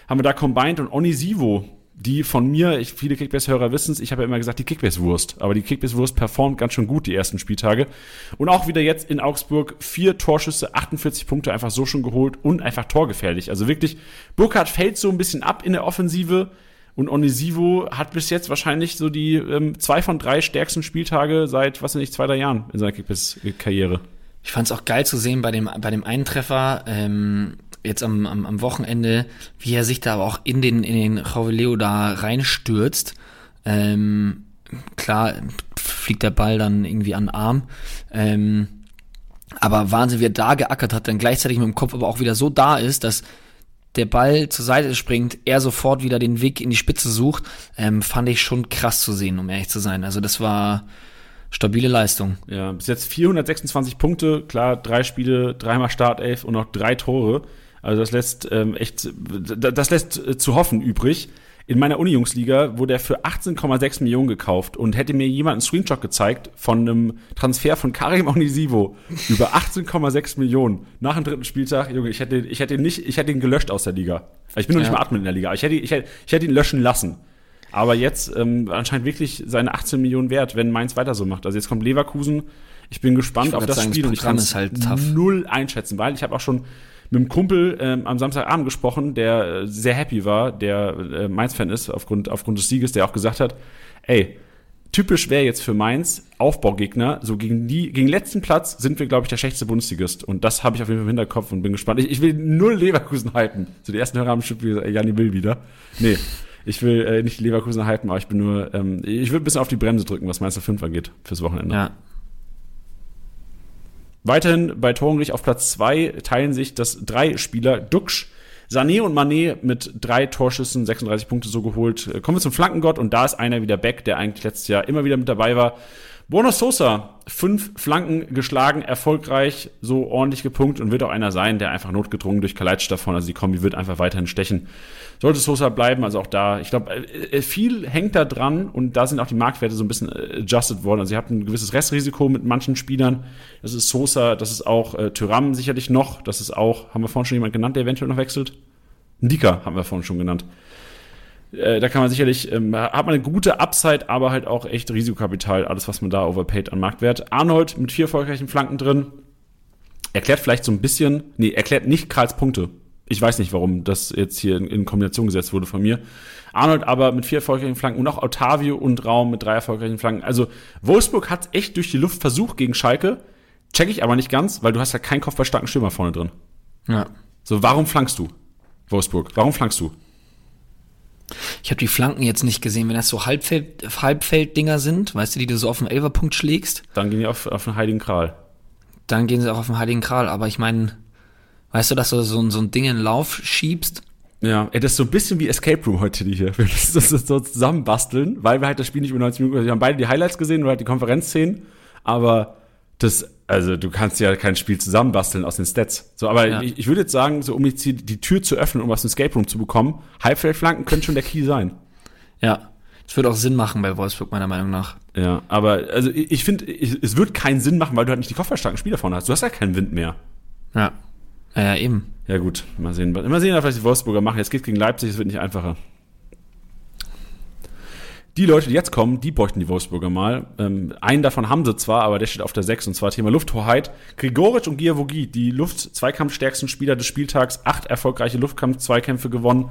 haben wir da combined und Onisivo die von mir, ich, viele Kickbase-Hörer wissen es, ich habe ja immer gesagt, die Kickbase-Wurst. Aber die Kickbase-Wurst performt ganz schön gut die ersten Spieltage. Und auch wieder jetzt in Augsburg vier Torschüsse, 48 Punkte einfach so schon geholt und einfach torgefährlich. Also wirklich, Burkhardt fällt so ein bisschen ab in der Offensive. Und Onisivo hat bis jetzt wahrscheinlich so die ähm, zwei von drei stärksten Spieltage seit, was weiß ich, zwei, drei Jahren in seiner Kickbase-Karriere. Ich fand es auch geil zu sehen bei dem, bei dem einen Treffer, ähm, jetzt am, am, am Wochenende, wie er sich da aber auch in den, in den Joveleo da reinstürzt. Ähm, klar, fliegt der Ball dann irgendwie an den Arm. Ähm, aber Wahnsinn, wie er da geackert hat, dann gleichzeitig mit dem Kopf aber auch wieder so da ist, dass der Ball zur Seite springt, er sofort wieder den Weg in die Spitze sucht, ähm, fand ich schon krass zu sehen, um ehrlich zu sein. Also das war stabile Leistung. Ja, bis jetzt 426 Punkte, klar, drei Spiele, dreimal Startelf und noch drei Tore. Also das lässt ähm, echt, das lässt äh, zu hoffen übrig. In meiner Uni-Jungsliga wurde er für 18,6 Millionen gekauft und hätte mir jemand einen Screenshot gezeigt von einem Transfer von Karim Onisivo über 18,6 Millionen nach dem dritten Spieltag. Junge, ich hätte, ich hätte ihn nicht, ich hätte ihn gelöscht aus der Liga. Ich bin noch ja. nicht mal Admin in der Liga. Ich hätte, ich hätte, ich hätte ihn löschen lassen. Aber jetzt ähm, anscheinend wirklich seine 18 Millionen wert, wenn Mainz weiter so macht. Also jetzt kommt Leverkusen. Ich bin gespannt auf das sagen, Spiel das und ich kann es halt null einschätzen, weil ich habe auch schon mit einem Kumpel ähm, am Samstagabend gesprochen, der äh, sehr happy war, der äh, Mainz-Fan ist aufgrund, aufgrund des Sieges, der auch gesagt hat, ey, typisch wäre jetzt für Mainz Aufbaugegner, so gegen die, gegen letzten Platz sind wir, glaube ich, der schlechteste Bundesligist. Und das habe ich auf jeden Fall im Hinterkopf und bin gespannt. Ich, ich will null Leverkusen halten. So die ersten Hörer haben bestimmt gesagt, Janni will wieder. Nee. Ich will äh, nicht Leverkusen halten, aber ich bin nur, ähm, ich will ein bisschen auf die Bremse drücken, was Meister 5 angeht, fürs Wochenende. Ja, Weiterhin bei Torungrich auf Platz zwei teilen sich das drei Spieler Duxch, Sané und Mané mit drei Torschüssen, 36 Punkte so geholt. Kommen wir zum Flankengott und da ist einer wieder Beck, der eigentlich letztes Jahr immer wieder mit dabei war. Buono Sosa, fünf Flanken geschlagen, erfolgreich, so ordentlich gepunkt und wird auch einer sein, der einfach notgedrungen durch Kalajdzic davon, also die Kombi wird einfach weiterhin stechen. Sollte Sosa bleiben, also auch da, ich glaube, äh, viel hängt da dran und da sind auch die Marktwerte so ein bisschen äh, adjusted worden. Also ihr habt ein gewisses Restrisiko mit manchen Spielern. Das ist Sosa, das ist auch äh, Tyram sicherlich noch, das ist auch, haben wir vorhin schon jemand genannt, der eventuell noch wechselt? Ndika haben wir vorhin schon genannt. Äh, da kann man sicherlich, ähm, hat man eine gute Upside, aber halt auch echt Risikokapital, alles, was man da overpaid an Marktwert. Arnold mit vier erfolgreichen Flanken drin. Erklärt vielleicht so ein bisschen, nee, erklärt nicht Karls Punkte. Ich weiß nicht, warum das jetzt hier in, in Kombination gesetzt wurde von mir. Arnold aber mit vier erfolgreichen Flanken und auch Otavio und Raum mit drei erfolgreichen Flanken. Also Wolfsburg hat echt durch die Luft versucht gegen Schalke. Check ich aber nicht ganz, weil du hast ja keinen kopfballstarken Stürmer vorne drin. Ja. So, warum flankst du, Wolfsburg? Warum flankst du? Ich habe die Flanken jetzt nicht gesehen. Wenn das so Halbfeld, Halbfelddinger sind, weißt du, die du so auf den Elferpunkt schlägst. Dann gehen die auf, auf den Heiligen Kral. Dann gehen sie auch auf den Heiligen Kral. Aber ich meine, weißt du, dass du so, so ein Ding in den Lauf schiebst? Ja, das ist so ein bisschen wie Escape Room heute die hier. *laughs* Wir müssen das so zusammenbasteln, weil wir halt das Spiel nicht über 90 Minuten, wir haben beide die Highlights gesehen oder halt die Konferenzszenen, aber das, also du kannst ja kein Spiel zusammenbasteln aus den Stats. So, aber ja. ich, ich würde jetzt sagen, so um jetzt die, die Tür zu öffnen, um aus dem Escape Room zu bekommen, Halbfeldflanken können schon der Key sein. Ja. Das würde auch Sinn machen bei Wolfsburg, meiner Meinung nach. Ja, aber also ich, ich finde, es wird keinen Sinn machen, weil du halt nicht die kopfballstarken Spieler vorne hast. Du hast ja keinen Wind mehr. Ja. Ja, eben. Ja, gut. Mal sehen. Mal sehen, was die Wolfsburger machen. Jetzt geht gegen Leipzig, es wird nicht einfacher die Leute, die jetzt kommen, die bräuchten die Wolfsburger mal. Ähm, einen davon haben sie zwar, aber der steht auf der 6 und zwar Thema Lufthoheit. Grigoric und Giavogi, die Luft-Zweikampfstärksten Spieler des Spieltags, acht erfolgreiche Luftkampf-Zweikämpfe gewonnen.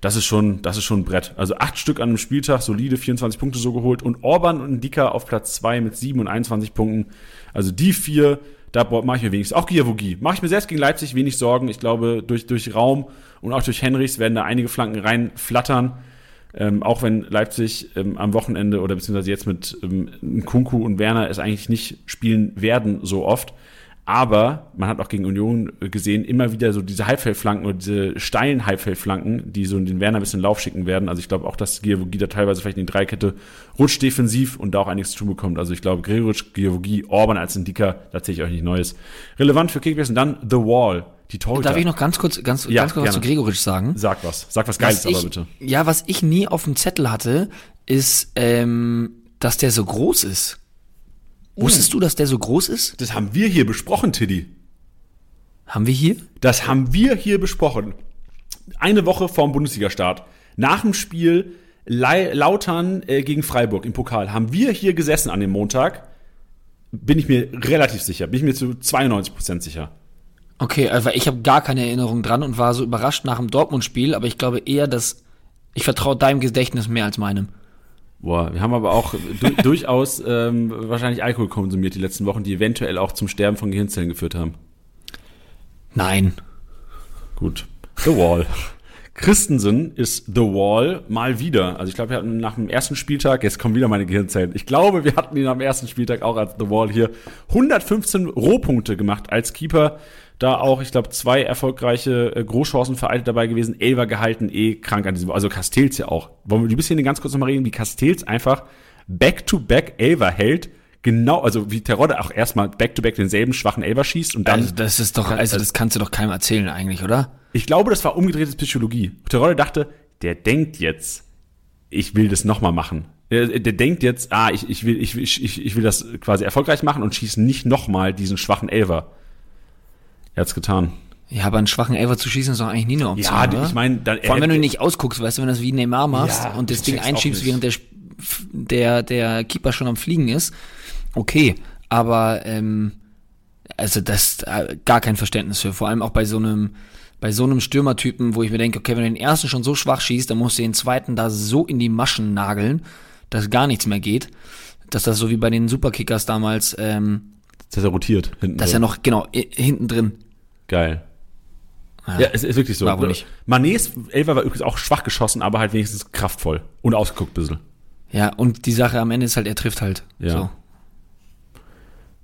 Das ist schon, das ist schon ein Brett. Also acht Stück an einem Spieltag, solide, 24 Punkte so geholt. Und Orban und Dika auf Platz zwei mit 7 und 21 Punkten. Also die vier, da mache ich mir wenigstens, auch Giavogi, mache ich mir selbst gegen Leipzig wenig Sorgen. Ich glaube, durch, durch Raum und auch durch Henrichs werden da einige Flanken reinflattern. Ähm, auch wenn Leipzig ähm, am Wochenende oder beziehungsweise jetzt mit ähm, Kunku und Werner es eigentlich nicht spielen werden so oft. Aber man hat auch gegen Union gesehen, immer wieder so diese Halbfeldflanken oder diese steilen Halbfeldflanken, die so den Werner ein bisschen Lauf schicken werden. Also ich glaube auch, dass Giavogi da teilweise vielleicht in die Dreikette rutscht defensiv und da auch einiges zu tun bekommt. Also ich glaube, Gregoritsch, Giavogi, Orban als Indiker, da zähle ich euch nicht Neues. Relevant für Kickbase und dann The Wall. Die Torhüter. Darf ich noch ganz kurz, ganz, ja, ganz kurz was zu Gregoritsch sagen? Sag was. Sag was Geiles was aber bitte. Ja, was ich nie auf dem Zettel hatte, ist, ähm, dass der so groß ist. Uh. Wusstest du, dass der so groß ist? Das haben wir hier besprochen, Tiddy. Haben wir hier? Das haben wir hier besprochen. Eine Woche vorm Bundesliga-Start. Nach dem Spiel Lautern äh, gegen Freiburg im Pokal haben wir hier gesessen an dem Montag. Bin ich mir relativ sicher. Bin ich mir zu 92 Prozent sicher. Okay, also ich habe gar keine Erinnerung dran und war so überrascht nach dem Dortmund-Spiel, aber ich glaube eher, dass ich vertraue deinem Gedächtnis mehr als meinem. Boah, wir haben aber auch du *laughs* durchaus ähm, wahrscheinlich Alkohol konsumiert die letzten Wochen, die eventuell auch zum Sterben von Gehirnzellen geführt haben. Nein. Gut. The Wall. Christensen ist The Wall mal wieder. Also ich glaube, wir hatten nach dem ersten Spieltag, jetzt kommen wieder meine Gehirnzellen. Ich glaube, wir hatten ihn am ersten Spieltag auch als The Wall hier 115 Rohpunkte gemacht als Keeper. Da auch, ich glaube, zwei erfolgreiche äh, Großchancen vereitet dabei gewesen. Elver gehalten, eh krank an diesem. Also Castells ja auch. Wollen wir ein bisschen ganz kurz nochmal reden, wie Castells einfach back-to-back Elver hält genau, also wie Terodde auch erstmal back-to-back denselben schwachen Elber schießt und dann. Also das ist doch, also das kannst du doch keinem erzählen eigentlich, oder? Ich glaube, das war umgedrehte Psychologie. Terodde dachte, der denkt jetzt, ich will das nochmal machen. Der, der denkt jetzt, ah, ich, ich, will, ich, ich, ich will das quasi erfolgreich machen und schießt nicht nochmal diesen schwachen Elver. Er hat's getan. Ja, aber einen schwachen Elfer zu schießen ist doch eigentlich nie eine Option. Ja, oder? ich meine, Vor allem, wenn du ihn nicht ausguckst, weißt du, wenn du das wie Neymar machst Ja, und das Ding einschiebst, während der, der, der Keeper schon am Fliegen ist, okay. Aber ähm, also das äh, gar kein Verständnis für. Vor allem auch bei so einem bei so einem Stürmertypen, wo ich mir denke, okay, wenn du den ersten schon so schwach schießt, dann musst du den zweiten da so in die Maschen nageln, dass gar nichts mehr geht. Dass das so wie bei den Superkickers damals, ähm, dass er rotiert hinten. dass drin. er noch, genau, hinten drin. Geil. Ja, es ist wirklich so. War wohl nicht. Manets Elfer war übrigens auch schwach geschossen, aber halt wenigstens kraftvoll und ausgeguckt ein bisschen. Ja, und die Sache am Ende ist halt, er trifft halt. Ja. So.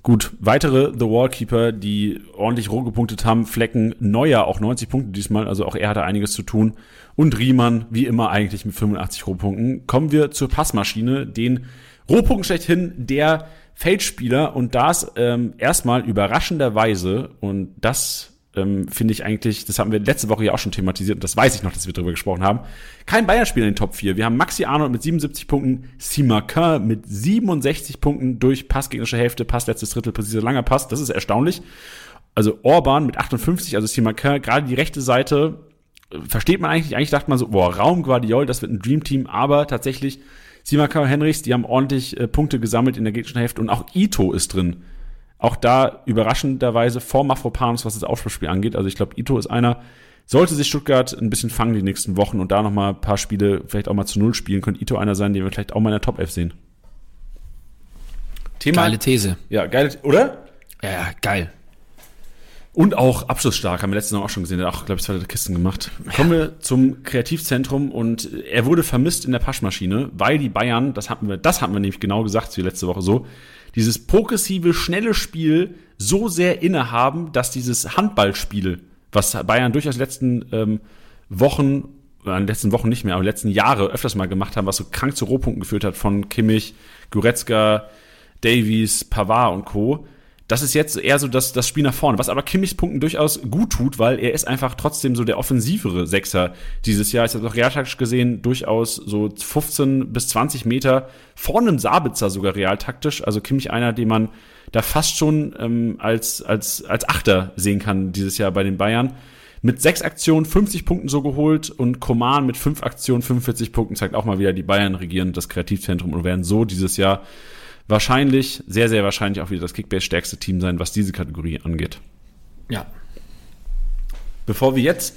Gut, weitere The Wallkeeper, die ordentlich roh gepunktet haben, Flecken Neuer auch 90 Punkte diesmal, also auch er hatte einiges zu tun. Und Riemann, wie immer eigentlich mit 85 Rohpunkten. Kommen wir zur Passmaschine, den Rohpunkt schlechthin der Feldspieler und das ähm, erstmal überraschenderweise und das ähm, finde ich eigentlich, das haben wir letzte Woche ja auch schon thematisiert und das weiß ich noch, dass wir darüber gesprochen haben. Kein Bayern-Spieler in den Top 4. Wir haben Maxi Arnold mit 77 Punkten, Simakin mit 67 Punkten durch Pass gegnerische Hälfte, Pass letztes Drittel, präziser langer Pass. Das ist erstaunlich. Also Orban mit 58, also Simakin, gerade die rechte Seite, äh, versteht man eigentlich, eigentlich dachte man so, boah, Raum Guardiol, das wird ein Dreamteam, aber tatsächlich Simakin und Henrichs, die haben ordentlich äh, Punkte gesammelt in der gegnerischen Hälfte und auch Ito ist drin. Auch da überraschenderweise vor Mafropanos, was das Aufschlussspiel angeht. Also ich glaube, Ito ist einer, sollte sich Stuttgart ein bisschen fangen die nächsten Wochen und da noch mal ein paar Spiele vielleicht auch mal zu Null spielen, könnte Ito einer sein, den wir vielleicht auch mal in der Top 11 sehen. Thema. Geile These. Ja, geil, oder? Ja, geil. Und auch abschlussstark, haben wir letztes Mal auch schon gesehen, der hat auch, glaube ich, zwei Kisten gemacht. Kommen wir zum Kreativzentrum und er wurde vermisst in der Paschmaschine, weil die Bayern, das hatten wir, das hatten wir nämlich genau gesagt, wie letzte Woche so, dieses progressive, schnelle Spiel so sehr innehaben, dass dieses Handballspiel, was Bayern durchaus letzten ähm, Wochen, oder in den letzten Wochen nicht mehr, aber letzten Jahre öfters mal gemacht haben, was so krank zu Rohpunkten geführt hat von Kimmich, Goretzka, Davies, Pavard und Co. Das ist jetzt eher so das, das Spiel nach vorne, was aber Kimmichs Punkten durchaus gut tut, weil er ist einfach trotzdem so der offensivere Sechser dieses Jahr. Ich habe auch realtaktisch gesehen, durchaus so 15 bis 20 Meter vor einem Sabitzer sogar realtaktisch. Also Kimmich einer, den man da fast schon ähm, als, als, als Achter sehen kann dieses Jahr bei den Bayern. Mit sechs Aktionen 50 Punkten so geholt und Koman mit fünf Aktionen 45 Punkten zeigt auch mal wieder, die Bayern regieren das Kreativzentrum und werden so dieses Jahr wahrscheinlich, sehr, sehr wahrscheinlich auch wieder das Kickbase-stärkste Team sein, was diese Kategorie angeht. Ja. Bevor wir jetzt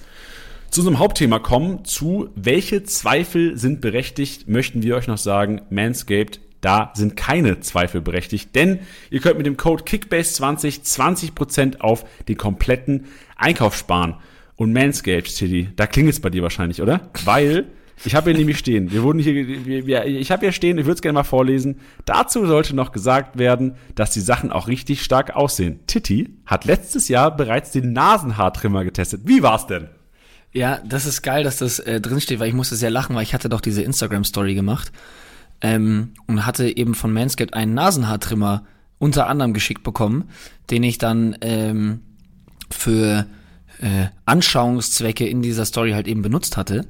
zu unserem Hauptthema kommen, zu welche Zweifel sind berechtigt, möchten wir euch noch sagen, Manscaped, da sind keine Zweifel berechtigt, denn ihr könnt mit dem Code Kickbase20 20% auf den kompletten Einkauf sparen. Und Manscaped, Tilly, da klingelt es bei dir wahrscheinlich, oder? *laughs* Weil ich habe hier nämlich stehen. Wir wurden hier, wir, wir, ich habe hier stehen, ich würde es gerne mal vorlesen. Dazu sollte noch gesagt werden, dass die Sachen auch richtig stark aussehen. Titi hat letztes Jahr bereits den Nasenhaartrimmer getestet. Wie war's denn? Ja, das ist geil, dass das äh, drinsteht, weil ich musste sehr lachen, weil ich hatte doch diese Instagram-Story gemacht ähm, und hatte eben von Manscaped einen Nasenhaartrimmer unter anderem geschickt bekommen, den ich dann ähm, für äh, Anschauungszwecke in dieser Story halt eben benutzt hatte.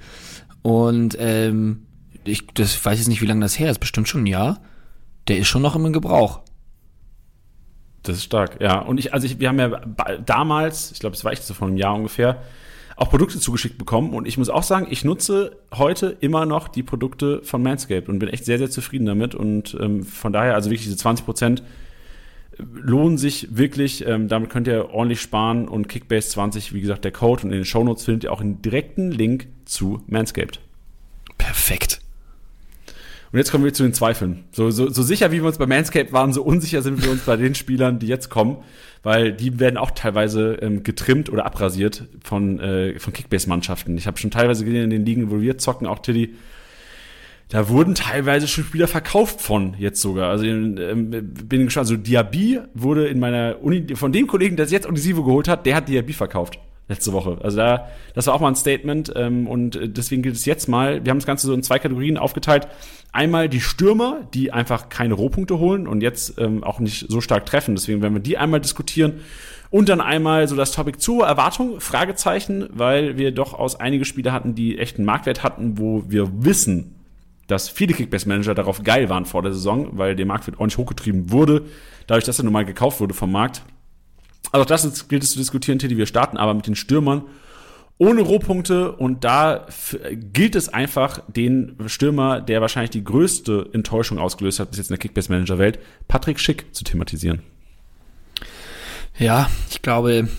Und ähm, ich das weiß jetzt nicht, wie lange das her ist, bestimmt schon ein Jahr. Der ist schon noch im Gebrauch. Das ist stark, ja. Und ich, also ich, wir haben ja damals, ich glaube, es war echt so vor einem Jahr ungefähr, auch Produkte zugeschickt bekommen. Und ich muss auch sagen, ich nutze heute immer noch die Produkte von Manscaped und bin echt sehr, sehr zufrieden damit. Und ähm, von daher, also wirklich diese 20 Prozent lohnen sich wirklich. Ähm, damit könnt ihr ordentlich sparen. Und Kickbase 20, wie gesagt, der Code. Und in den Shownotes findet ihr auch einen direkten Link zu Manscaped. Perfekt. Und jetzt kommen wir zu den Zweifeln. So, so, so sicher, wie wir uns bei Manscaped waren, so unsicher sind wir uns bei den Spielern, die jetzt kommen, weil die werden auch teilweise ähm, getrimmt oder abrasiert von, äh, von Kickbase-Mannschaften. Ich habe schon teilweise gesehen in den Ligen, wo wir zocken, auch Tilly, da wurden teilweise schon Spieler verkauft von jetzt sogar. Also ähm, bin gespannt. Also Diaby wurde in meiner Uni, von dem Kollegen, der jetzt Unisivo geholt hat, der hat Diaby verkauft letzte Woche. Also da, das war auch mal ein Statement ähm, und deswegen gilt es jetzt mal. Wir haben das Ganze so in zwei Kategorien aufgeteilt. Einmal die Stürmer, die einfach keine Rohpunkte holen und jetzt ähm, auch nicht so stark treffen. Deswegen werden wir die einmal diskutieren. Und dann einmal so das Topic zur Erwartung, Fragezeichen, weil wir doch aus einige Spiele hatten, die echten Marktwert hatten, wo wir wissen, dass viele Kickbase-Manager darauf geil waren vor der Saison, weil der Marktwert ordentlich hochgetrieben wurde, dadurch, dass er nun mal gekauft wurde vom Markt. Also das gilt es zu diskutieren, Teddy. Wir starten aber mit den Stürmern ohne Rohpunkte und da gilt es einfach, den Stürmer, der wahrscheinlich die größte Enttäuschung ausgelöst hat bis jetzt in der Kickbase-Manager-Welt, Patrick Schick zu thematisieren. Ja, ich glaube,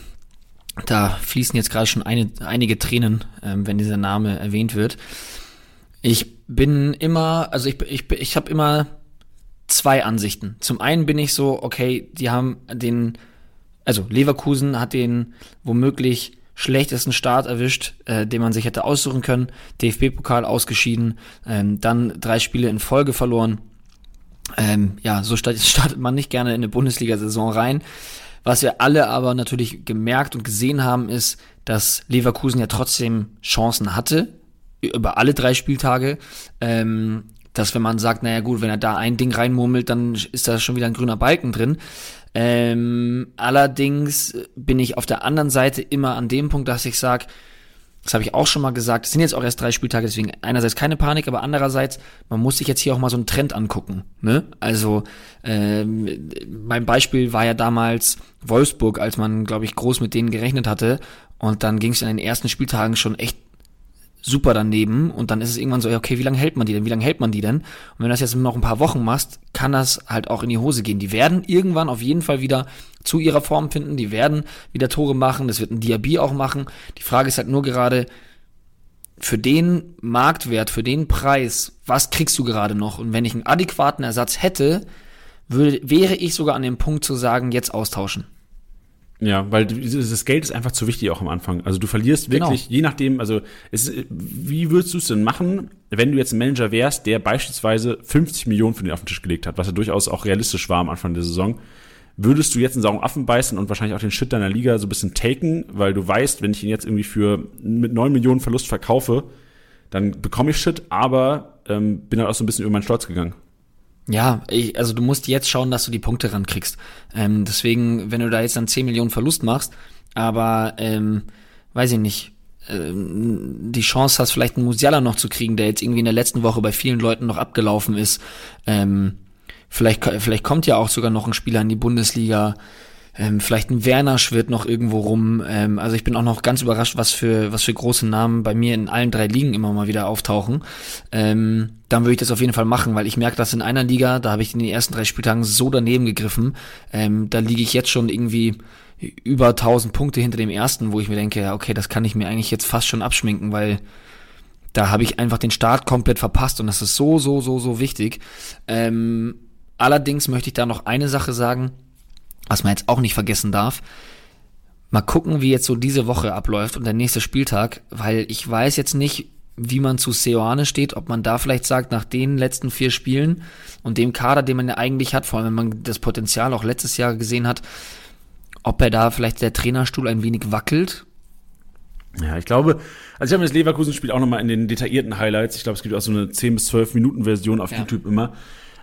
da fließen jetzt gerade schon eine, einige Tränen, ähm, wenn dieser Name erwähnt wird. Ich bin immer, also ich, ich, ich habe immer zwei Ansichten. Zum einen bin ich so, okay, die haben den also Leverkusen hat den womöglich schlechtesten Start erwischt, äh, den man sich hätte aussuchen können. DFB-Pokal ausgeschieden, ähm, dann drei Spiele in Folge verloren. Ähm, ja, so *laughs* startet man nicht gerne in eine Bundesliga-Saison rein. Was wir alle aber natürlich gemerkt und gesehen haben, ist, dass Leverkusen ja trotzdem Chancen hatte über alle drei Spieltage. Ähm, dass wenn man sagt, naja gut, wenn er da ein Ding reinmurmelt, dann ist da schon wieder ein grüner Balken drin. Ähm, allerdings bin ich auf der anderen Seite immer an dem Punkt, dass ich sage, das habe ich auch schon mal gesagt, es sind jetzt auch erst drei Spieltage, deswegen einerseits keine Panik, aber andererseits, man muss sich jetzt hier auch mal so einen Trend angucken. Ne? Also ähm, mein Beispiel war ja damals Wolfsburg, als man, glaube ich, groß mit denen gerechnet hatte. Und dann ging es in den ersten Spieltagen schon echt super daneben und dann ist es irgendwann so, okay, wie lange hält man die denn? Wie lange hält man die denn? Und wenn du das jetzt noch ein paar Wochen machst, kann das halt auch in die Hose gehen. Die werden irgendwann auf jeden Fall wieder zu ihrer Form finden, die werden wieder Tore machen, das wird ein Diaby auch machen. Die Frage ist halt nur gerade, für den Marktwert, für den Preis, was kriegst du gerade noch? Und wenn ich einen adäquaten Ersatz hätte, würde, wäre ich sogar an dem Punkt zu sagen, jetzt austauschen. Ja, weil das Geld ist einfach zu wichtig auch am Anfang. Also du verlierst genau. wirklich, genau. je nachdem, also es, wie würdest du es denn machen, wenn du jetzt ein Manager wärst, der beispielsweise 50 Millionen für den auf den Tisch gelegt hat, was ja durchaus auch realistisch war am Anfang der Saison, würdest du jetzt einen sauren Affen beißen und wahrscheinlich auch den Shit deiner Liga so ein bisschen taken, weil du weißt, wenn ich ihn jetzt irgendwie für mit 9 Millionen Verlust verkaufe, dann bekomme ich Shit, aber ähm, bin dann auch so ein bisschen über meinen Stolz gegangen. Ja, ich, also du musst jetzt schauen, dass du die Punkte rankriegst. Ähm, deswegen, wenn du da jetzt dann 10 Millionen Verlust machst, aber ähm, weiß ich nicht, ähm, die Chance hast, vielleicht einen Musiala noch zu kriegen, der jetzt irgendwie in der letzten Woche bei vielen Leuten noch abgelaufen ist. Ähm, vielleicht, vielleicht kommt ja auch sogar noch ein Spieler in die Bundesliga. Ähm, vielleicht ein Werner schwirrt noch irgendwo rum. Ähm, also ich bin auch noch ganz überrascht, was für, was für große Namen bei mir in allen drei Ligen immer mal wieder auftauchen. Ähm, dann würde ich das auf jeden Fall machen, weil ich merke, dass in einer Liga, da habe ich in den ersten drei Spieltagen so daneben gegriffen. Ähm, da liege ich jetzt schon irgendwie über 1000 Punkte hinter dem ersten, wo ich mir denke, okay, das kann ich mir eigentlich jetzt fast schon abschminken, weil da habe ich einfach den Start komplett verpasst und das ist so, so, so, so wichtig. Ähm, allerdings möchte ich da noch eine Sache sagen was man jetzt auch nicht vergessen darf. Mal gucken, wie jetzt so diese Woche abläuft und der nächste Spieltag, weil ich weiß jetzt nicht, wie man zu Seoane steht, ob man da vielleicht sagt, nach den letzten vier Spielen und dem Kader, den man ja eigentlich hat, vor allem wenn man das Potenzial auch letztes Jahr gesehen hat, ob er da vielleicht der Trainerstuhl ein wenig wackelt. Ja, ich glaube, also ich habe mir das Leverkusen-Spiel auch nochmal in den detaillierten Highlights, ich glaube, es gibt auch so eine 10 bis 12 Minuten Version auf ja. YouTube immer,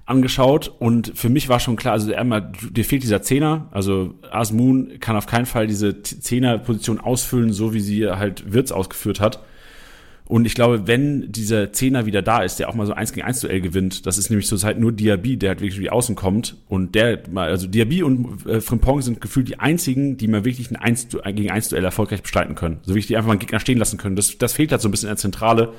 angeschaut und für mich war schon klar, also einmal, dir fehlt dieser Zehner, also Asmoon kann auf keinen Fall diese Zehner-Position ausfüllen, so wie sie halt Wirtz ausgeführt hat. Und ich glaube, wenn dieser Zehner wieder da ist, der auch mal so eins gegen eins Duell gewinnt, das ist nämlich zurzeit nur Diaby, der halt wirklich wie außen kommt. Und der, also Diaby und äh, Frimpong sind gefühlt die einzigen, die mal wirklich ein 1 gegen 1 Duell erfolgreich bestreiten können. So wie ich die einfach mal einen Gegner stehen lassen können. Das, das fehlt halt so ein bisschen in der Zentrale.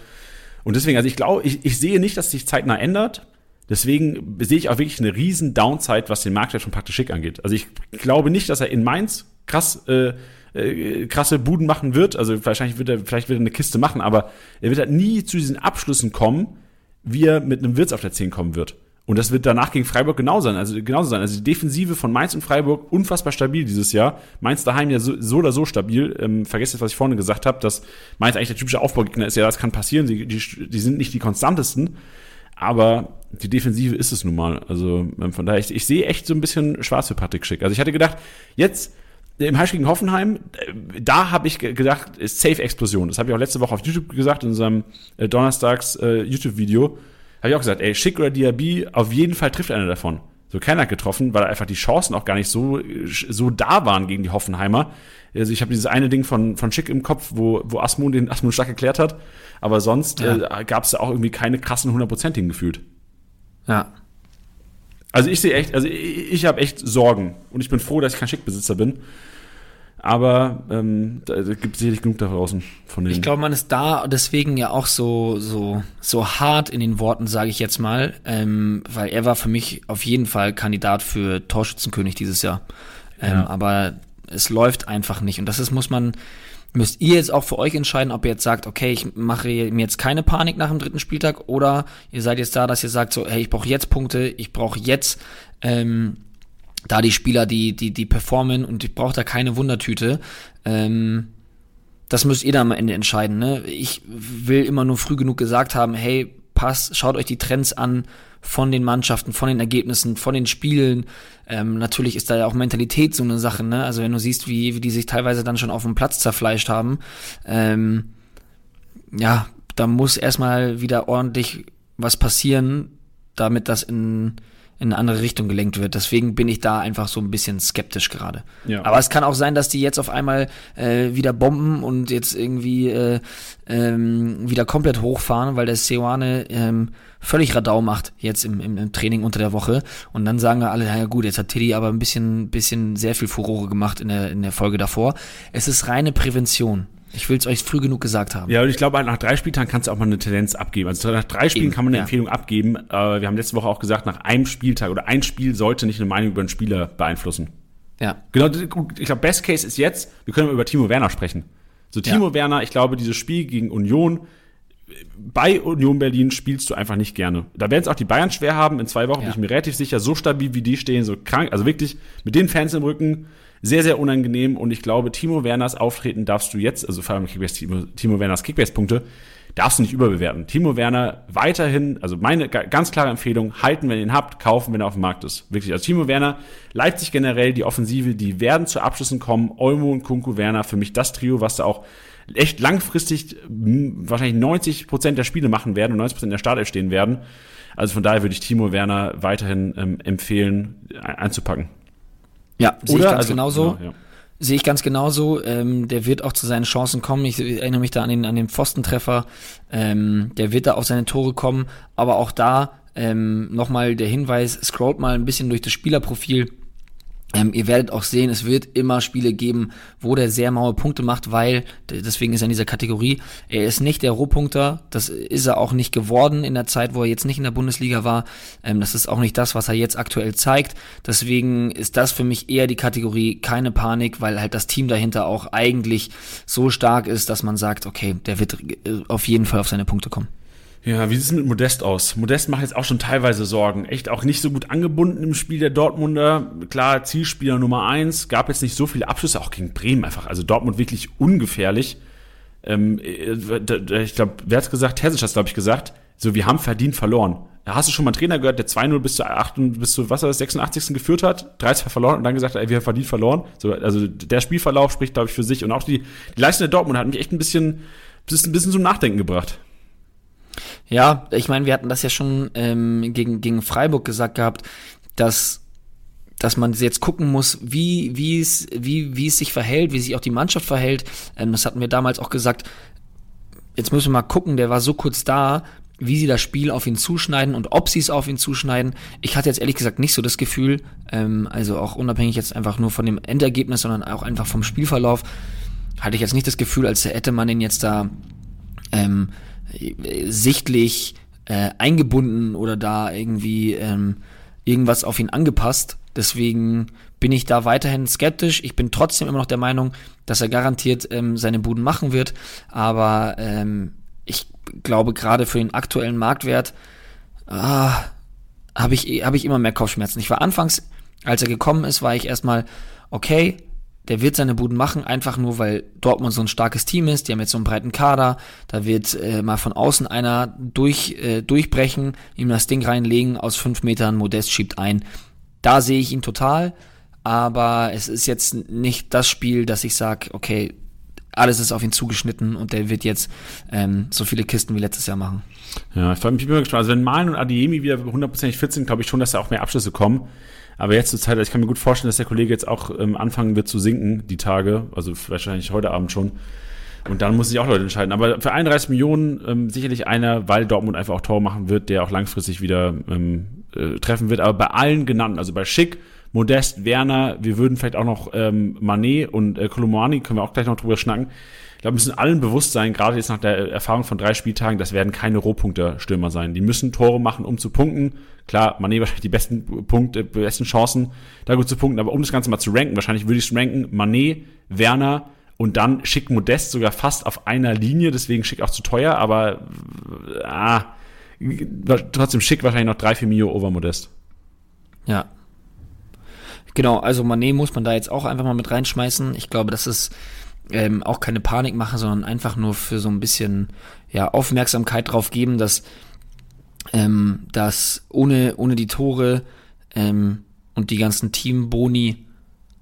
Und deswegen, also ich glaube, ich, ich sehe nicht, dass sich zeitnah ändert. Deswegen sehe ich auch wirklich eine riesen Downside, was den Marktwert von Praktisch Schick angeht. Also ich glaube nicht, dass er in Mainz krass äh, äh, krasse Buden machen wird. Also wahrscheinlich wird er, vielleicht wird er eine Kiste machen, aber er wird halt nie zu diesen Abschlüssen kommen, wie er mit einem Wirtz auf der 10 kommen wird. Und das wird danach gegen Freiburg genauso sein. Also genauso sein. Also die Defensive von Mainz und Freiburg unfassbar stabil dieses Jahr. Mainz daheim ja so, so oder so stabil. Ähm, vergesst jetzt, was ich vorhin gesagt habe, dass Mainz eigentlich der typische Aufbaugegner ist. Ja, das kann passieren. Die, die, die sind nicht die konstantesten. Aber die Defensive ist es nun mal. Also ähm, von daher, ich, ich sehe echt so ein bisschen schwarz für Patrick Schick. Also ich hatte gedacht, jetzt im Heimspiel gegen Hoffenheim, äh, da habe ich gedacht, ist Safe-Explosion. Das habe ich auch letzte Woche auf YouTube gesagt, in unserem äh, Donnerstags äh, habe ich auch gesagt, ey, Schick oder Diaby, auf jeden Fall trifft einer davon. So keiner hat getroffen, weil einfach die Chancen auch gar nicht so, so da waren gegen die Hoffenheimer. Also ich habe dieses eine Ding von, von Schick im Kopf, wo, wo Asmund den Asmund stark geklärt hat. Aber sonst ja. äh, gab es da auch irgendwie keine krassen hundertprozentigen gefühlt. Ja. Also ich sehe echt, also ich, ich habe echt Sorgen und ich bin froh, dass ich kein Schickbesitzer bin. Aber ähm, da, da gibt es sicherlich genug da draußen von denen. Ich glaube, man ist da deswegen ja auch so so so hart in den Worten, sage ich jetzt mal, ähm, weil er war für mich auf jeden Fall Kandidat für Torschützenkönig dieses Jahr. Ähm, ja. Aber es läuft einfach nicht und das ist muss man müsst ihr jetzt auch für euch entscheiden, ob ihr jetzt sagt, okay, ich mache mir jetzt keine Panik nach dem dritten Spieltag oder ihr seid jetzt da, dass ihr sagt so, hey, ich brauche jetzt Punkte, ich brauche jetzt ähm, da die Spieler, die, die, die performen und ich brauche da keine Wundertüte. Ähm, das müsst ihr dann am Ende entscheiden. Ne? Ich will immer nur früh genug gesagt haben, hey, passt, schaut euch die Trends an von den Mannschaften, von den Ergebnissen, von den Spielen. Ähm, natürlich ist da ja auch Mentalität so eine Sache, ne? Also wenn du siehst, wie, wie die sich teilweise dann schon auf dem Platz zerfleischt haben, ähm, ja, da muss erstmal wieder ordentlich was passieren, damit das in in eine andere Richtung gelenkt wird. Deswegen bin ich da einfach so ein bisschen skeptisch gerade. Ja. Aber es kann auch sein, dass die jetzt auf einmal äh, wieder bomben und jetzt irgendwie äh, ähm, wieder komplett hochfahren, weil der Seoane ähm, völlig Radau macht jetzt im, im, im Training unter der Woche. Und dann sagen wir alle, ja gut, jetzt hat Teddy aber ein bisschen, bisschen sehr viel Furore gemacht in der, in der Folge davor. Es ist reine Prävention. Ich will es euch früh genug gesagt haben. Ja, und ich glaube, nach drei Spieltagen kannst du auch mal eine Tendenz abgeben. Also nach drei Spielen Eben, kann man eine ja. Empfehlung abgeben. Äh, wir haben letzte Woche auch gesagt, nach einem Spieltag oder ein Spiel sollte nicht eine Meinung über einen Spieler beeinflussen. Ja. Genau, ich glaube, Best Case ist jetzt, wir können über Timo Werner sprechen. So, Timo ja. Werner, ich glaube, dieses Spiel gegen Union, bei Union Berlin spielst du einfach nicht gerne. Da werden es auch die Bayern schwer haben. In zwei Wochen ja. bin ich mir relativ sicher, so stabil wie die stehen, so krank, also wirklich mit den Fans im Rücken, sehr, sehr unangenehm. Und ich glaube, Timo Werners Auftreten darfst du jetzt, also vor allem Kickbase, Timo, Timo Werners Kickbase-Punkte, darfst du nicht überbewerten. Timo Werner weiterhin, also meine ganz klare Empfehlung, halten, wenn ihr ihn habt, kaufen, wenn er auf dem Markt ist. Wirklich. Also Timo Werner, Leipzig generell, die Offensive, die werden zu Abschlüssen kommen. Olmo und Kunku Werner, für mich das Trio, was da auch echt langfristig wahrscheinlich 90 Prozent der Spiele machen werden und 90 Prozent der Startelf stehen werden. Also von daher würde ich Timo Werner weiterhin ähm, empfehlen, einzupacken. Ja, sehe ich ganz also, genauso. Genau, ja. Sehe ich ganz genauso. Ähm, der wird auch zu seinen Chancen kommen. Ich erinnere mich da an den, an den Pfostentreffer. Ähm, der wird da auf seine Tore kommen. Aber auch da ähm, nochmal der Hinweis, scrollt mal ein bisschen durch das Spielerprofil ähm, ihr werdet auch sehen, es wird immer Spiele geben, wo der sehr maue Punkte macht, weil, deswegen ist er in dieser Kategorie, er ist nicht der Rohpunkter, das ist er auch nicht geworden in der Zeit, wo er jetzt nicht in der Bundesliga war. Ähm, das ist auch nicht das, was er jetzt aktuell zeigt. Deswegen ist das für mich eher die Kategorie keine Panik, weil halt das Team dahinter auch eigentlich so stark ist, dass man sagt, okay, der wird äh, auf jeden Fall auf seine Punkte kommen. Ja, wie sieht es mit Modest aus? Modest macht jetzt auch schon teilweise Sorgen. Echt auch nicht so gut angebunden im Spiel der Dortmunder. Klar, Zielspieler Nummer eins. Gab jetzt nicht so viele Abschlüsse, auch gegen Bremen einfach. Also Dortmund wirklich ungefährlich. Ähm, äh, ich glaube, wer hat's gesagt? Hessisch hat's, glaube ich, gesagt. So, wir haben verdient verloren. Hast du schon mal einen Trainer gehört, der 2-0 bis zu 8, bis zu, was war das, 86. geführt hat, 3-2 verloren und dann gesagt hat, ey, wir haben verdient verloren. So, also der Spielverlauf spricht, glaube ich, für sich. Und auch die, die Leistung der Dortmund hat mich echt ein bisschen, ein bisschen zum Nachdenken gebracht. Ja, ich meine, wir hatten das ja schon ähm, gegen, gegen Freiburg gesagt gehabt, dass dass man jetzt gucken muss, wie, wie, es, wie, wie es sich verhält, wie sich auch die Mannschaft verhält. Ähm, das hatten wir damals auch gesagt. Jetzt müssen wir mal gucken, der war so kurz da, wie sie das Spiel auf ihn zuschneiden und ob sie es auf ihn zuschneiden. Ich hatte jetzt ehrlich gesagt nicht so das Gefühl, ähm, also auch unabhängig jetzt einfach nur von dem Endergebnis, sondern auch einfach vom Spielverlauf, hatte ich jetzt nicht das Gefühl, als hätte man ihn jetzt da ähm, sichtlich äh, eingebunden oder da irgendwie ähm, irgendwas auf ihn angepasst. Deswegen bin ich da weiterhin skeptisch. Ich bin trotzdem immer noch der Meinung, dass er garantiert ähm, seine Buden machen wird. Aber ähm, ich glaube, gerade für den aktuellen Marktwert ah, habe ich, hab ich immer mehr Kopfschmerzen. Ich war anfangs, als er gekommen ist, war ich erstmal, okay, der wird seine Buden machen, einfach nur, weil Dortmund so ein starkes Team ist. Die haben jetzt so einen breiten Kader. Da wird äh, mal von außen einer durch, äh, durchbrechen, ihm das Ding reinlegen, aus fünf Metern, Modest schiebt ein. Da sehe ich ihn total. Aber es ist jetzt nicht das Spiel, dass ich sage, okay, alles ist auf ihn zugeschnitten und der wird jetzt ähm, so viele Kisten wie letztes Jahr machen. Ja, ich bin immer gespannt. Also wenn Malen und Adiemi wieder hundertprozentig fit sind, glaube ich schon, dass da auch mehr Abschlüsse kommen. Aber jetzt zur Zeit, ich kann mir gut vorstellen, dass der Kollege jetzt auch ähm, anfangen wird zu sinken, die Tage, also wahrscheinlich heute Abend schon. Und dann muss sich auch Leute entscheiden. Aber für 31 Millionen ähm, sicherlich einer, weil Dortmund einfach auch Tor machen wird, der auch langfristig wieder ähm, äh, treffen wird. Aber bei allen genannten, also bei Schick, Modest, Werner, wir würden vielleicht auch noch ähm, Manet und äh, Kolomani, können wir auch gleich noch drüber schnacken. Ich glaube, müssen allen bewusst sein, gerade jetzt nach der Erfahrung von drei Spieltagen, das werden keine Rohpunkter-Stürmer sein. Die müssen Tore machen, um zu punkten. Klar, Manet wahrscheinlich die besten Punkte, besten Chancen, da gut zu punkten. Aber um das Ganze mal zu ranken, wahrscheinlich würde ich es ranken, Manet, Werner und dann schick Modest sogar fast auf einer Linie, deswegen schick auch zu teuer, aber ah, trotzdem schick wahrscheinlich noch drei, vier Mio over Modest. Ja, Genau, also Manet muss man da jetzt auch einfach mal mit reinschmeißen. Ich glaube, das ist ähm, auch keine Panik machen, sondern einfach nur für so ein bisschen ja, Aufmerksamkeit drauf geben, dass, ähm, dass ohne, ohne die Tore ähm, und die ganzen Team-Boni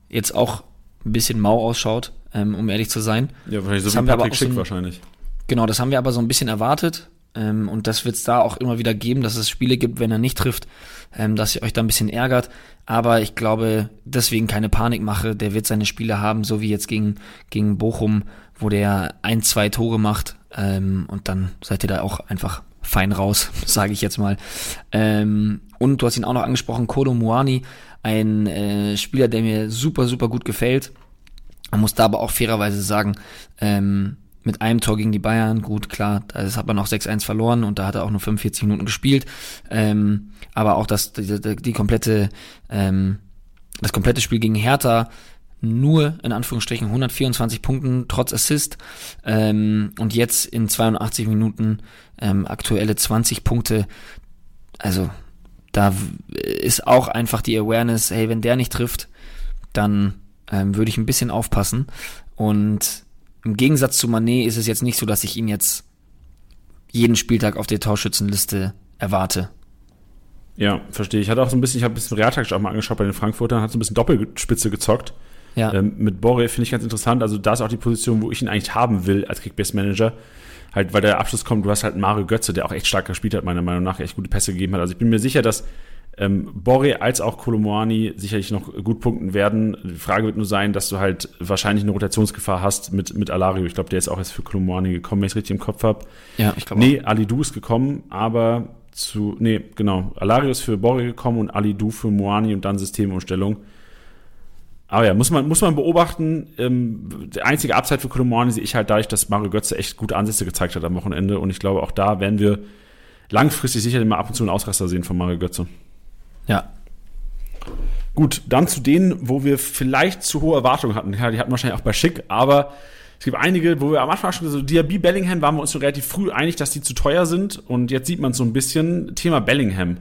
jetzt auch ein bisschen mau ausschaut, ähm, um ehrlich zu sein. Ja, wahrscheinlich so das wie Patrick Schick so wahrscheinlich. Genau, das haben wir aber so ein bisschen erwartet. Ähm, und das wird es da auch immer wieder geben, dass es Spiele gibt, wenn er nicht trifft, ähm, dass ihr euch da ein bisschen ärgert. Aber ich glaube, deswegen keine Panik mache. Der wird seine Spiele haben, so wie jetzt gegen, gegen Bochum, wo der ein, zwei Tore macht. Ähm, und dann seid ihr da auch einfach fein raus, *laughs* sage ich jetzt mal. Ähm, und du hast ihn auch noch angesprochen, Kodo Muani, ein äh, Spieler, der mir super, super gut gefällt. Man muss da aber auch fairerweise sagen, ähm, mit einem Tor gegen die Bayern, gut, klar, das hat man noch 6-1 verloren und da hat er auch nur 45 Minuten gespielt. Ähm, aber auch das, die, die komplette, ähm, das komplette Spiel gegen Hertha nur in Anführungsstrichen 124 Punkten trotz Assist ähm, und jetzt in 82 Minuten ähm, aktuelle 20 Punkte. Also da ist auch einfach die Awareness, hey, wenn der nicht trifft, dann ähm, würde ich ein bisschen aufpassen. Und im Gegensatz zu Manet ist es jetzt nicht so, dass ich ihn jetzt jeden Spieltag auf der Torschützenliste erwarte. Ja, verstehe. Ich hatte auch so ein bisschen, ich habe ein bisschen Realtag auch mal angeschaut bei den Frankfurtern, hat so ein bisschen Doppelspitze gezockt. Ja. Ähm, mit Borre finde ich ganz interessant. Also da ist auch die Position, wo ich ihn eigentlich haben will als Kickbase Manager. Halt, weil der Abschluss kommt, du hast halt Mario Götze, der auch echt stark gespielt hat, meiner Meinung nach, echt gute Pässe gegeben hat. Also ich bin mir sicher, dass ähm, Borre als auch Kolomoani sicherlich noch gut punkten werden. Die Frage wird nur sein, dass du halt wahrscheinlich eine Rotationsgefahr hast mit, mit Alario. Ich glaube, der ist auch erst für Kolomoani gekommen, wenn ich es richtig im Kopf habe. Ja, ich glaube Nee, Ali Du ist gekommen, aber zu, nee, genau. Alario ist für Borre gekommen und Ali Du für Moani und dann Systemumstellung. Aber ja, muss man, muss man beobachten. Ähm, der einzige Upside für Kolomoani sehe ich halt dadurch, dass Mario Götze echt gute Ansätze gezeigt hat am Wochenende. Und ich glaube, auch da werden wir langfristig sicherlich mal ab und zu einen Ausraster sehen von Mario Götze. Ja. Gut, dann zu denen, wo wir vielleicht zu hohe Erwartungen hatten. Ja, die hatten wahrscheinlich auch bei Schick, aber es gibt einige, wo wir am Anfang schon so, Diaby Bellingham waren wir uns schon relativ früh einig, dass die zu teuer sind. Und jetzt sieht man so ein bisschen, Thema Bellingham.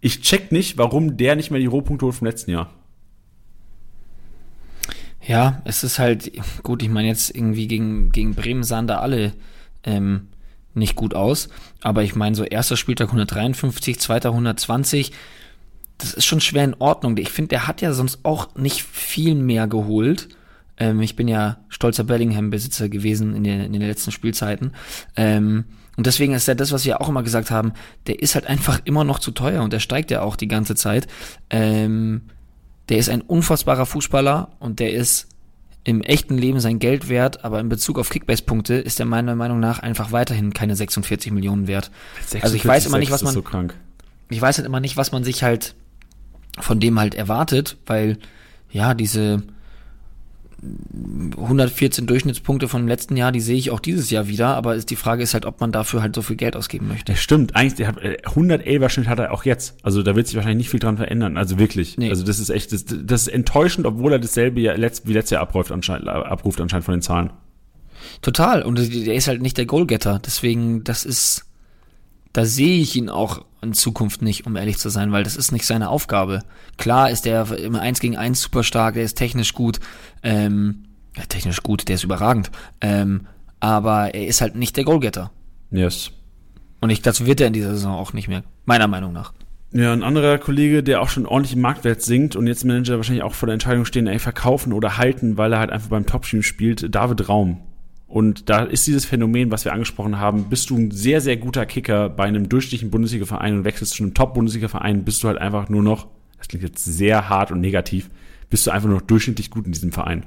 Ich check nicht, warum der nicht mehr die Rohpunkte holt vom letzten Jahr. Ja, es ist halt, gut, ich meine jetzt irgendwie gegen, gegen Bremen sahen da alle ähm, nicht gut aus. Aber ich meine, so erster Spieltag 153, zweiter 120 das ist schon schwer in Ordnung. Ich finde, der hat ja sonst auch nicht viel mehr geholt. Ähm, ich bin ja stolzer Bellingham-Besitzer gewesen in den, in den letzten Spielzeiten. Ähm, und deswegen ist ja das, was wir auch immer gesagt haben, der ist halt einfach immer noch zu teuer und der steigt ja auch die ganze Zeit. Ähm, der ist ein unfassbarer Fußballer und der ist im echten Leben sein Geld wert, aber in Bezug auf Kickbase-Punkte ist er meiner Meinung nach einfach weiterhin keine 46 Millionen wert. 46, also ich weiß immer nicht, was man. So ich weiß halt immer nicht, was man sich halt von dem halt erwartet, weil ja, diese 114 Durchschnittspunkte vom letzten Jahr, die sehe ich auch dieses Jahr wieder, aber ist die Frage ist halt, ob man dafür halt so viel Geld ausgeben möchte. Ja, stimmt, eigentlich, der hat 111er Schnitt hat er auch jetzt. Also da wird sich wahrscheinlich nicht viel dran verändern. Also wirklich. Nee. Also das ist echt, das, das ist enttäuschend, obwohl er dasselbe Jahr, wie letztes Jahr abruft anscheinend, abruft anscheinend von den Zahlen. Total. Und der ist halt nicht der Goalgetter. Deswegen, das ist, da sehe ich ihn auch in Zukunft nicht, um ehrlich zu sein, weil das ist nicht seine Aufgabe. Klar ist der im 1 gegen 1 super stark, der ist technisch gut, ähm, ja, technisch gut, der ist überragend, ähm, aber er ist halt nicht der Goalgetter. Yes. Und ich, das wird er in dieser Saison auch nicht mehr, meiner Meinung nach. Ja, ein anderer Kollege, der auch schon ordentlich im Marktwert sinkt und jetzt Manager wahrscheinlich auch vor der Entscheidung stehen, ey, verkaufen oder halten, weil er halt einfach beim Topteam spielt, David Raum. Und da ist dieses Phänomen, was wir angesprochen haben, bist du ein sehr, sehr guter Kicker bei einem durchschnittlichen Bundesliga-Verein und wechselst zu einem Top-Bundesliga-Verein, bist du halt einfach nur noch, das klingt jetzt sehr hart und negativ, bist du einfach nur noch durchschnittlich gut in diesem Verein.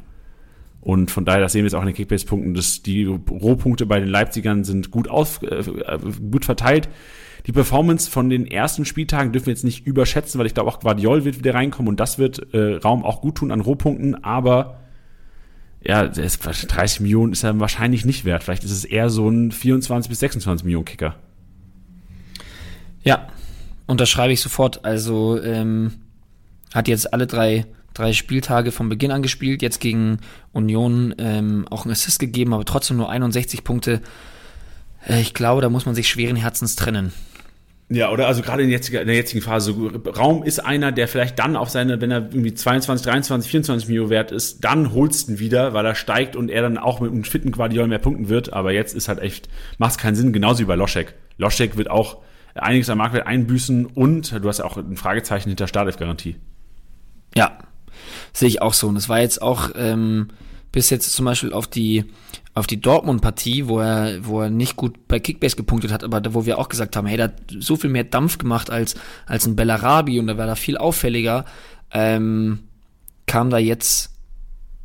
Und von daher, das sehen wir jetzt auch in den Kickbase-Punkten, dass die Rohpunkte bei den Leipzigern sind gut, aus, äh, gut verteilt. Die Performance von den ersten Spieltagen dürfen wir jetzt nicht überschätzen, weil ich glaube auch Guardiol wird wieder reinkommen und das wird äh, Raum auch gut tun an Rohpunkten, aber ja, 30 Millionen ist er wahrscheinlich nicht wert. Vielleicht ist es eher so ein 24 bis 26 Millionen Kicker. Ja, unterschreibe ich sofort. Also ähm, hat jetzt alle drei, drei Spieltage von Beginn an gespielt, jetzt gegen Union ähm, auch einen Assist gegeben, aber trotzdem nur 61 Punkte. Äh, ich glaube, da muss man sich schweren Herzens trennen. Ja, oder also gerade in, jetziger, in der jetzigen Phase, Raum ist einer, der vielleicht dann auf seine, wenn er irgendwie 22, 23, 24 Millionen wert ist, dann holst du ihn wieder, weil er steigt und er dann auch mit einem fitten Guardiol mehr punkten wird. Aber jetzt ist halt echt, macht es keinen Sinn, genauso wie bei Loschek. Loschek wird auch einiges am Marktwert einbüßen und du hast ja auch ein Fragezeichen hinter Startelf-Garantie. Ja, sehe ich auch so. Und es war jetzt auch ähm, bis jetzt zum Beispiel auf die auf die Dortmund-Partie, wo er, wo er nicht gut bei Kickbase gepunktet hat, aber da, wo wir auch gesagt haben, hey, der hat so viel mehr Dampf gemacht als, als ein Bellarabi und da war da viel auffälliger, ähm, kam da jetzt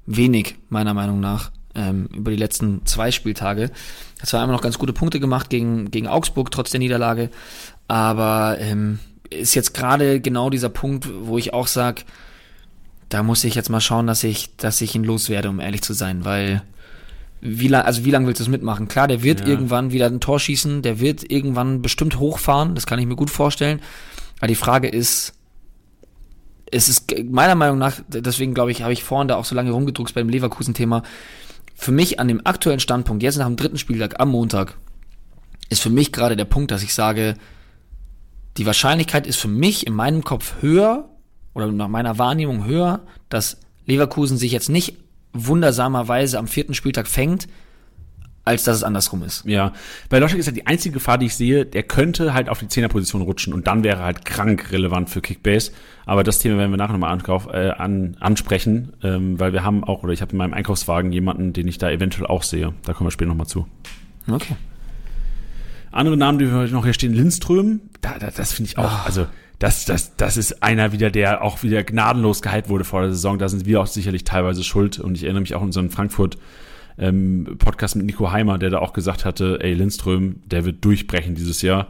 wenig, meiner Meinung nach, ähm, über die letzten zwei Spieltage. Hat zwar einmal noch ganz gute Punkte gemacht gegen, gegen Augsburg, trotz der Niederlage, aber ähm, ist jetzt gerade genau dieser Punkt, wo ich auch sag, da muss ich jetzt mal schauen, dass ich, dass ich ihn loswerde, um ehrlich zu sein, weil wie lang, also wie lange willst du es mitmachen? Klar, der wird ja. irgendwann wieder ein Tor schießen, der wird irgendwann bestimmt hochfahren, das kann ich mir gut vorstellen. Aber die Frage ist, es ist meiner Meinung nach, deswegen glaube ich, habe ich vorhin da auch so lange rumgedruckt beim Leverkusen-Thema. Für mich an dem aktuellen Standpunkt, jetzt nach dem dritten Spieltag am Montag, ist für mich gerade der Punkt, dass ich sage, die Wahrscheinlichkeit ist für mich in meinem Kopf höher oder nach meiner Wahrnehmung höher, dass Leverkusen sich jetzt nicht wundersamerweise am vierten Spieltag fängt, als dass es andersrum ist. Ja, bei Loschek ist ja die einzige Gefahr, die ich sehe, der könnte halt auf die Zehnerposition rutschen und dann wäre halt krank relevant für Kickbase. Aber das Thema werden wir nachher nochmal ankauf, äh, an, ansprechen, ähm, weil wir haben auch, oder ich habe in meinem Einkaufswagen jemanden, den ich da eventuell auch sehe. Da kommen wir später nochmal zu. Okay. Andere Namen, die wir noch hier stehen, Lindström, da, da, das finde ich auch, oh. also das, das, das ist einer wieder, der auch wieder gnadenlos gehypt wurde vor der Saison. Da sind wir auch sicherlich teilweise schuld. Und ich erinnere mich auch an einen Frankfurt ähm, Podcast mit Nico Heimer, der da auch gesagt hatte, ey, Lindström, der wird durchbrechen dieses Jahr.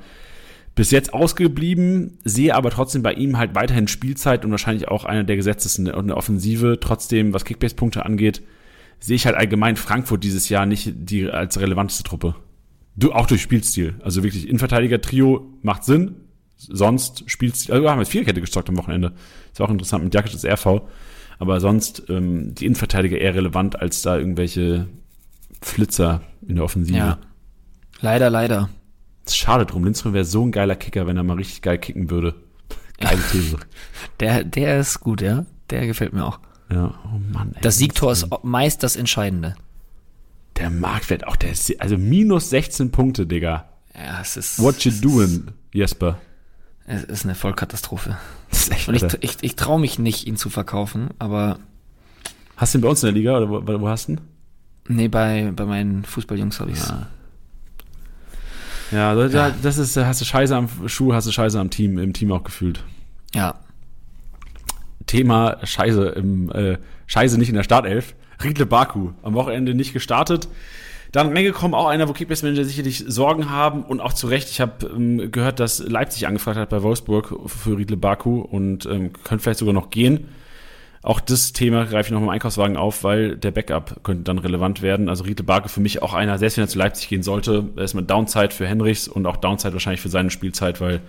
Bis jetzt ausgeblieben, sehe aber trotzdem bei ihm halt weiterhin Spielzeit und wahrscheinlich auch einer der gesetztesten in der Offensive. Trotzdem, was Kickbase-Punkte angeht, sehe ich halt allgemein Frankfurt dieses Jahr nicht die als relevanteste Truppe. Du, auch durch Spielstil. Also wirklich, Innenverteidiger-Trio macht Sinn, sonst spielst also wir haben jetzt Vierkette gestockt am Wochenende. Ist auch interessant mit Jakic als RV. Aber sonst ähm, die Innenverteidiger eher relevant als da irgendwelche Flitzer in der Offensive. Ja. Leider, leider. schade drum. Lindström wäre so ein geiler Kicker, wenn er mal richtig geil kicken würde. Geile These. *laughs* der, der ist gut, ja. Der gefällt mir auch. Ja, oh Mann. Ey, das Siegtor ist meist das Entscheidende. Der Marktwert auch, der ist, also minus 16 Punkte, Digga. Ja, es ist. What you doing, Jesper? Es ist eine Vollkatastrophe. Und ich, ich, ich traue mich nicht, ihn zu verkaufen, aber. Hast du ihn bei uns in der Liga oder wo, wo hast du ihn? Nee, bei, bei meinen Fußballjungs habe ich ja. ja. Ja, das ist, hast du Scheiße am Schuh, hast du Scheiße am Team, im Team auch gefühlt. Ja. Thema Scheiße im, äh, Scheiße nicht in der Startelf. Riedle Baku, am Wochenende nicht gestartet. Dann reingekommen, auch einer, wo Kickbase Manager sicherlich Sorgen haben und auch zu Recht. Ich habe ähm, gehört, dass Leipzig angefragt hat bei Wolfsburg für Riedle Baku und ähm, könnte vielleicht sogar noch gehen. Auch das Thema greife ich noch im Einkaufswagen auf, weil der Backup könnte dann relevant werden. Also Riedle Baku für mich auch einer, selbst wenn er zu Leipzig gehen sollte, erstmal Downside für Henrichs und auch Downside wahrscheinlich für seine Spielzeit, weil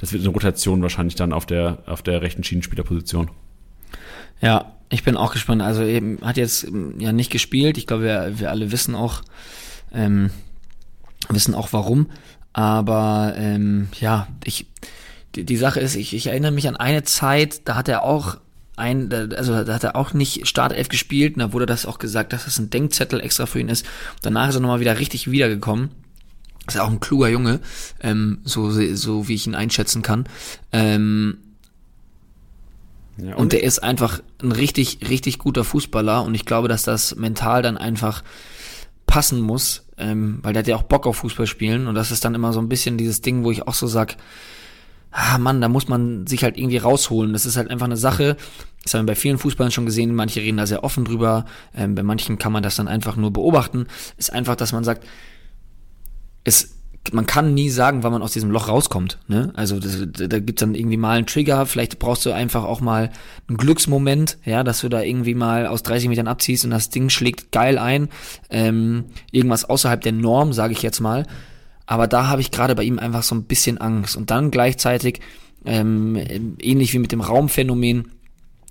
das wird eine Rotation wahrscheinlich dann auf der, auf der rechten Schienenspielerposition. Ja, ich bin auch gespannt. Also eben hat jetzt ähm, ja nicht gespielt. Ich glaube, wir, wir alle wissen auch, ähm, wissen auch warum. Aber ähm, ja, ich die, die Sache ist, ich, ich erinnere mich an eine Zeit, da hat er auch ein, also da hat er auch nicht Startelf gespielt, und da wurde das auch gesagt, dass das ein Denkzettel extra für ihn ist. Danach ist er nochmal wieder richtig wiedergekommen. Ist ja auch ein kluger Junge, ähm, so, so wie ich ihn einschätzen kann. Ähm, ja, und, und der ist einfach ein richtig, richtig guter Fußballer und ich glaube, dass das mental dann einfach passen muss, ähm, weil der hat ja auch Bock auf Fußball spielen und das ist dann immer so ein bisschen dieses Ding, wo ich auch so sag, ah Mann, da muss man sich halt irgendwie rausholen. Das ist halt einfach eine Sache, das haben wir bei vielen Fußballern schon gesehen, manche reden da sehr offen drüber, ähm, bei manchen kann man das dann einfach nur beobachten, ist einfach, dass man sagt, es, man kann nie sagen, wann man aus diesem Loch rauskommt. Ne? Also das, da gibt's dann irgendwie mal einen Trigger, vielleicht brauchst du einfach auch mal einen Glücksmoment, ja, dass du da irgendwie mal aus 30 Metern abziehst und das Ding schlägt geil ein. Ähm, irgendwas außerhalb der Norm, sage ich jetzt mal. Aber da habe ich gerade bei ihm einfach so ein bisschen Angst. Und dann gleichzeitig, ähm, ähnlich wie mit dem Raumphänomen,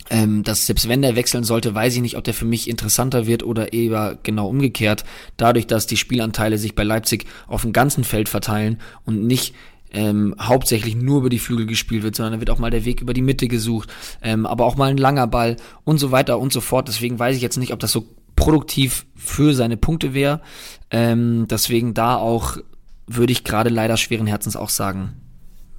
ähm, dass selbst wenn der wechseln sollte, weiß ich nicht, ob der für mich interessanter wird oder eher genau umgekehrt. Dadurch, dass die Spielanteile sich bei Leipzig auf dem ganzen Feld verteilen und nicht ähm, hauptsächlich nur über die Flügel gespielt wird, sondern da wird auch mal der Weg über die Mitte gesucht, ähm, aber auch mal ein langer Ball und so weiter und so fort. Deswegen weiß ich jetzt nicht, ob das so produktiv für seine Punkte wäre. Ähm, deswegen da auch würde ich gerade leider schweren Herzens auch sagen,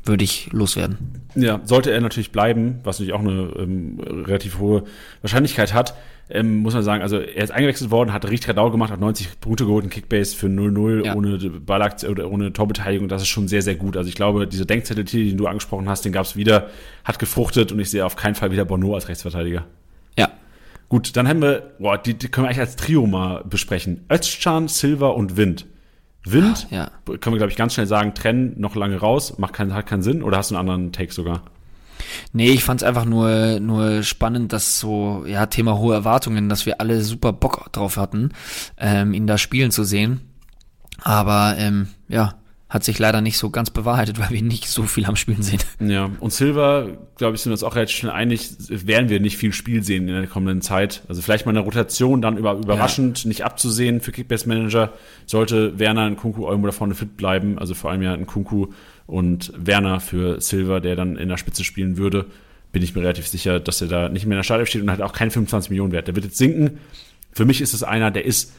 würde ich loswerden. Ja, sollte er natürlich bleiben, was natürlich auch eine ähm, relativ hohe Wahrscheinlichkeit hat, ähm, muss man sagen, also er ist eingewechselt worden, hat richtig Radau gemacht, hat 90 Punkte geholt, Kickbase für 0-0 ja. ohne Ballaktion oder ohne Torbeteiligung, das ist schon sehr, sehr gut. Also ich glaube, diese Denkzettel, den du angesprochen hast, den gab es wieder, hat gefruchtet und ich sehe auf keinen Fall wieder Bono als Rechtsverteidiger. Ja. Gut, dann haben wir, boah, die, die können wir eigentlich als Trio mal besprechen. Özcan, Silva und Wind. Wind, ja. können wir, glaube ich, ganz schnell sagen, trennen noch lange raus, macht keinen, hat keinen Sinn, oder hast du einen anderen Take sogar? Nee, ich fand es einfach nur, nur spannend, dass so, ja, Thema hohe Erwartungen, dass wir alle super Bock drauf hatten, ähm, ihn da spielen zu sehen. Aber ähm, ja, hat sich leider nicht so ganz bewahrheitet, weil wir nicht so viel am Spielen sehen. Ja, und Silver, glaube ich, sind wir uns auch relativ schnell einig, werden wir nicht viel Spiel sehen in der kommenden Zeit. Also vielleicht mal eine Rotation dann über, überraschend ja. nicht abzusehen für Kickbase Manager. Sollte Werner in Kunku irgendwo da vorne fit bleiben, also vor allem ja in Kunku und Werner für Silver, der dann in der Spitze spielen würde, bin ich mir relativ sicher, dass er da nicht mehr in der Startelf steht und hat auch keinen 25 Millionen Wert. Der wird jetzt sinken. Für mich ist es einer, der ist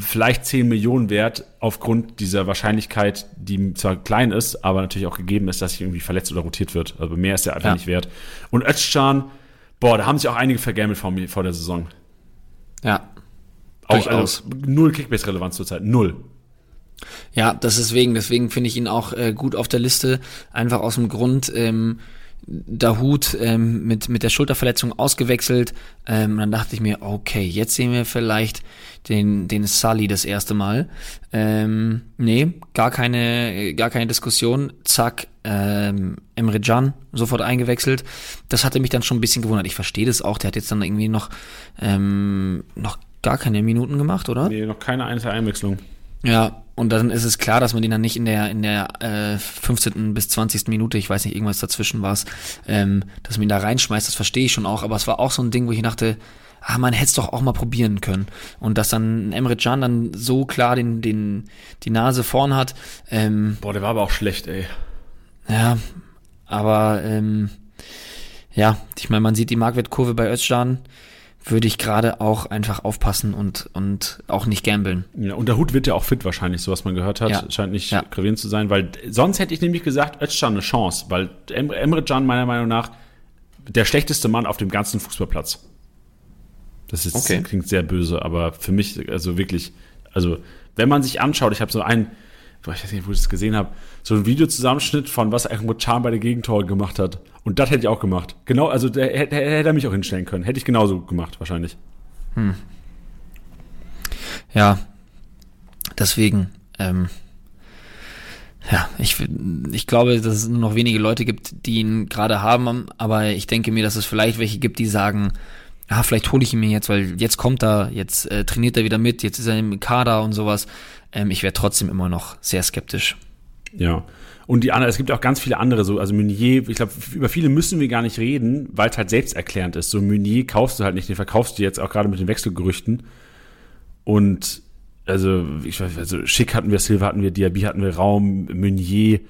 vielleicht 10 Millionen wert aufgrund dieser Wahrscheinlichkeit, die zwar klein ist, aber natürlich auch gegeben ist, dass sich irgendwie verletzt oder rotiert wird. Also mehr ist er einfach ja. nicht wert. Und Özcan, boah, da haben sich auch einige vergammelt vor, vor der Saison. Ja. Auch also, null Kickbase-Relevanz zurzeit. Null. Ja, das ist deswegen, deswegen finde ich ihn auch äh, gut auf der Liste. Einfach aus dem Grund, ähm, Dahut ähm, mit, mit der Schulterverletzung ausgewechselt. Ähm, dann dachte ich mir, okay, jetzt sehen wir vielleicht den, den Sully das erste Mal. Ähm, nee, gar keine, gar keine Diskussion. Zack, ähm, Emre Can sofort eingewechselt. Das hatte mich dann schon ein bisschen gewundert. Ich verstehe das auch. Der hat jetzt dann irgendwie noch, ähm, noch gar keine Minuten gemacht, oder? Nee, noch keine einzige Einwechslung. Ja, und dann ist es klar, dass man den dann nicht in der in der äh, 15. bis 20. Minute, ich weiß nicht, irgendwas dazwischen war es, ähm, dass man ihn da reinschmeißt, das verstehe ich schon auch, aber es war auch so ein Ding, wo ich dachte, ah, man hätte es doch auch mal probieren können. Und dass dann Emre Can dann so klar den, den, die Nase vorn hat. Ähm, Boah, der war aber auch schlecht, ey. Ja, aber ähm, ja, ich meine, man sieht die Marktwertkurve bei Özcan würde ich gerade auch einfach aufpassen und, und auch nicht gambeln. Ja, und der Hut wird ja auch fit wahrscheinlich, so was man gehört hat. Ja. Scheint nicht ja. gravierend zu sein, weil sonst hätte ich nämlich gesagt, Özcan eine Chance, weil Emre Can meiner Meinung nach der schlechteste Mann auf dem ganzen Fußballplatz. Das ist, okay. klingt sehr böse, aber für mich, also wirklich, also wenn man sich anschaut, ich habe so ein, ich weiß nicht, wo ich das gesehen habe, so ein Videozusammenschnitt von was Ahmed Can bei der Gegentore gemacht hat. Und das hätte ich auch gemacht. Genau, also der, hätte, hätte er mich auch hinstellen können. Hätte ich genauso gemacht, wahrscheinlich. Hm. Ja, deswegen, ähm, ja, ich, ich glaube, dass es nur noch wenige Leute gibt, die ihn gerade haben, aber ich denke mir, dass es vielleicht welche gibt, die sagen, ah, vielleicht hole ich ihn mir jetzt, weil jetzt kommt er, jetzt äh, trainiert er wieder mit, jetzt ist er im Kader und sowas. Ähm, ich wäre trotzdem immer noch sehr skeptisch. Ja. Und die anderen, es gibt auch ganz viele andere, so, also Meunier, ich glaube, über viele müssen wir gar nicht reden, weil es halt selbsterklärend ist. So Meunier kaufst du halt nicht, den verkaufst du jetzt auch gerade mit den Wechselgerüchten. Und also, ich weiß, also Schick hatten wir, Silva hatten wir, Diaby hatten wir, Raum, Meunier,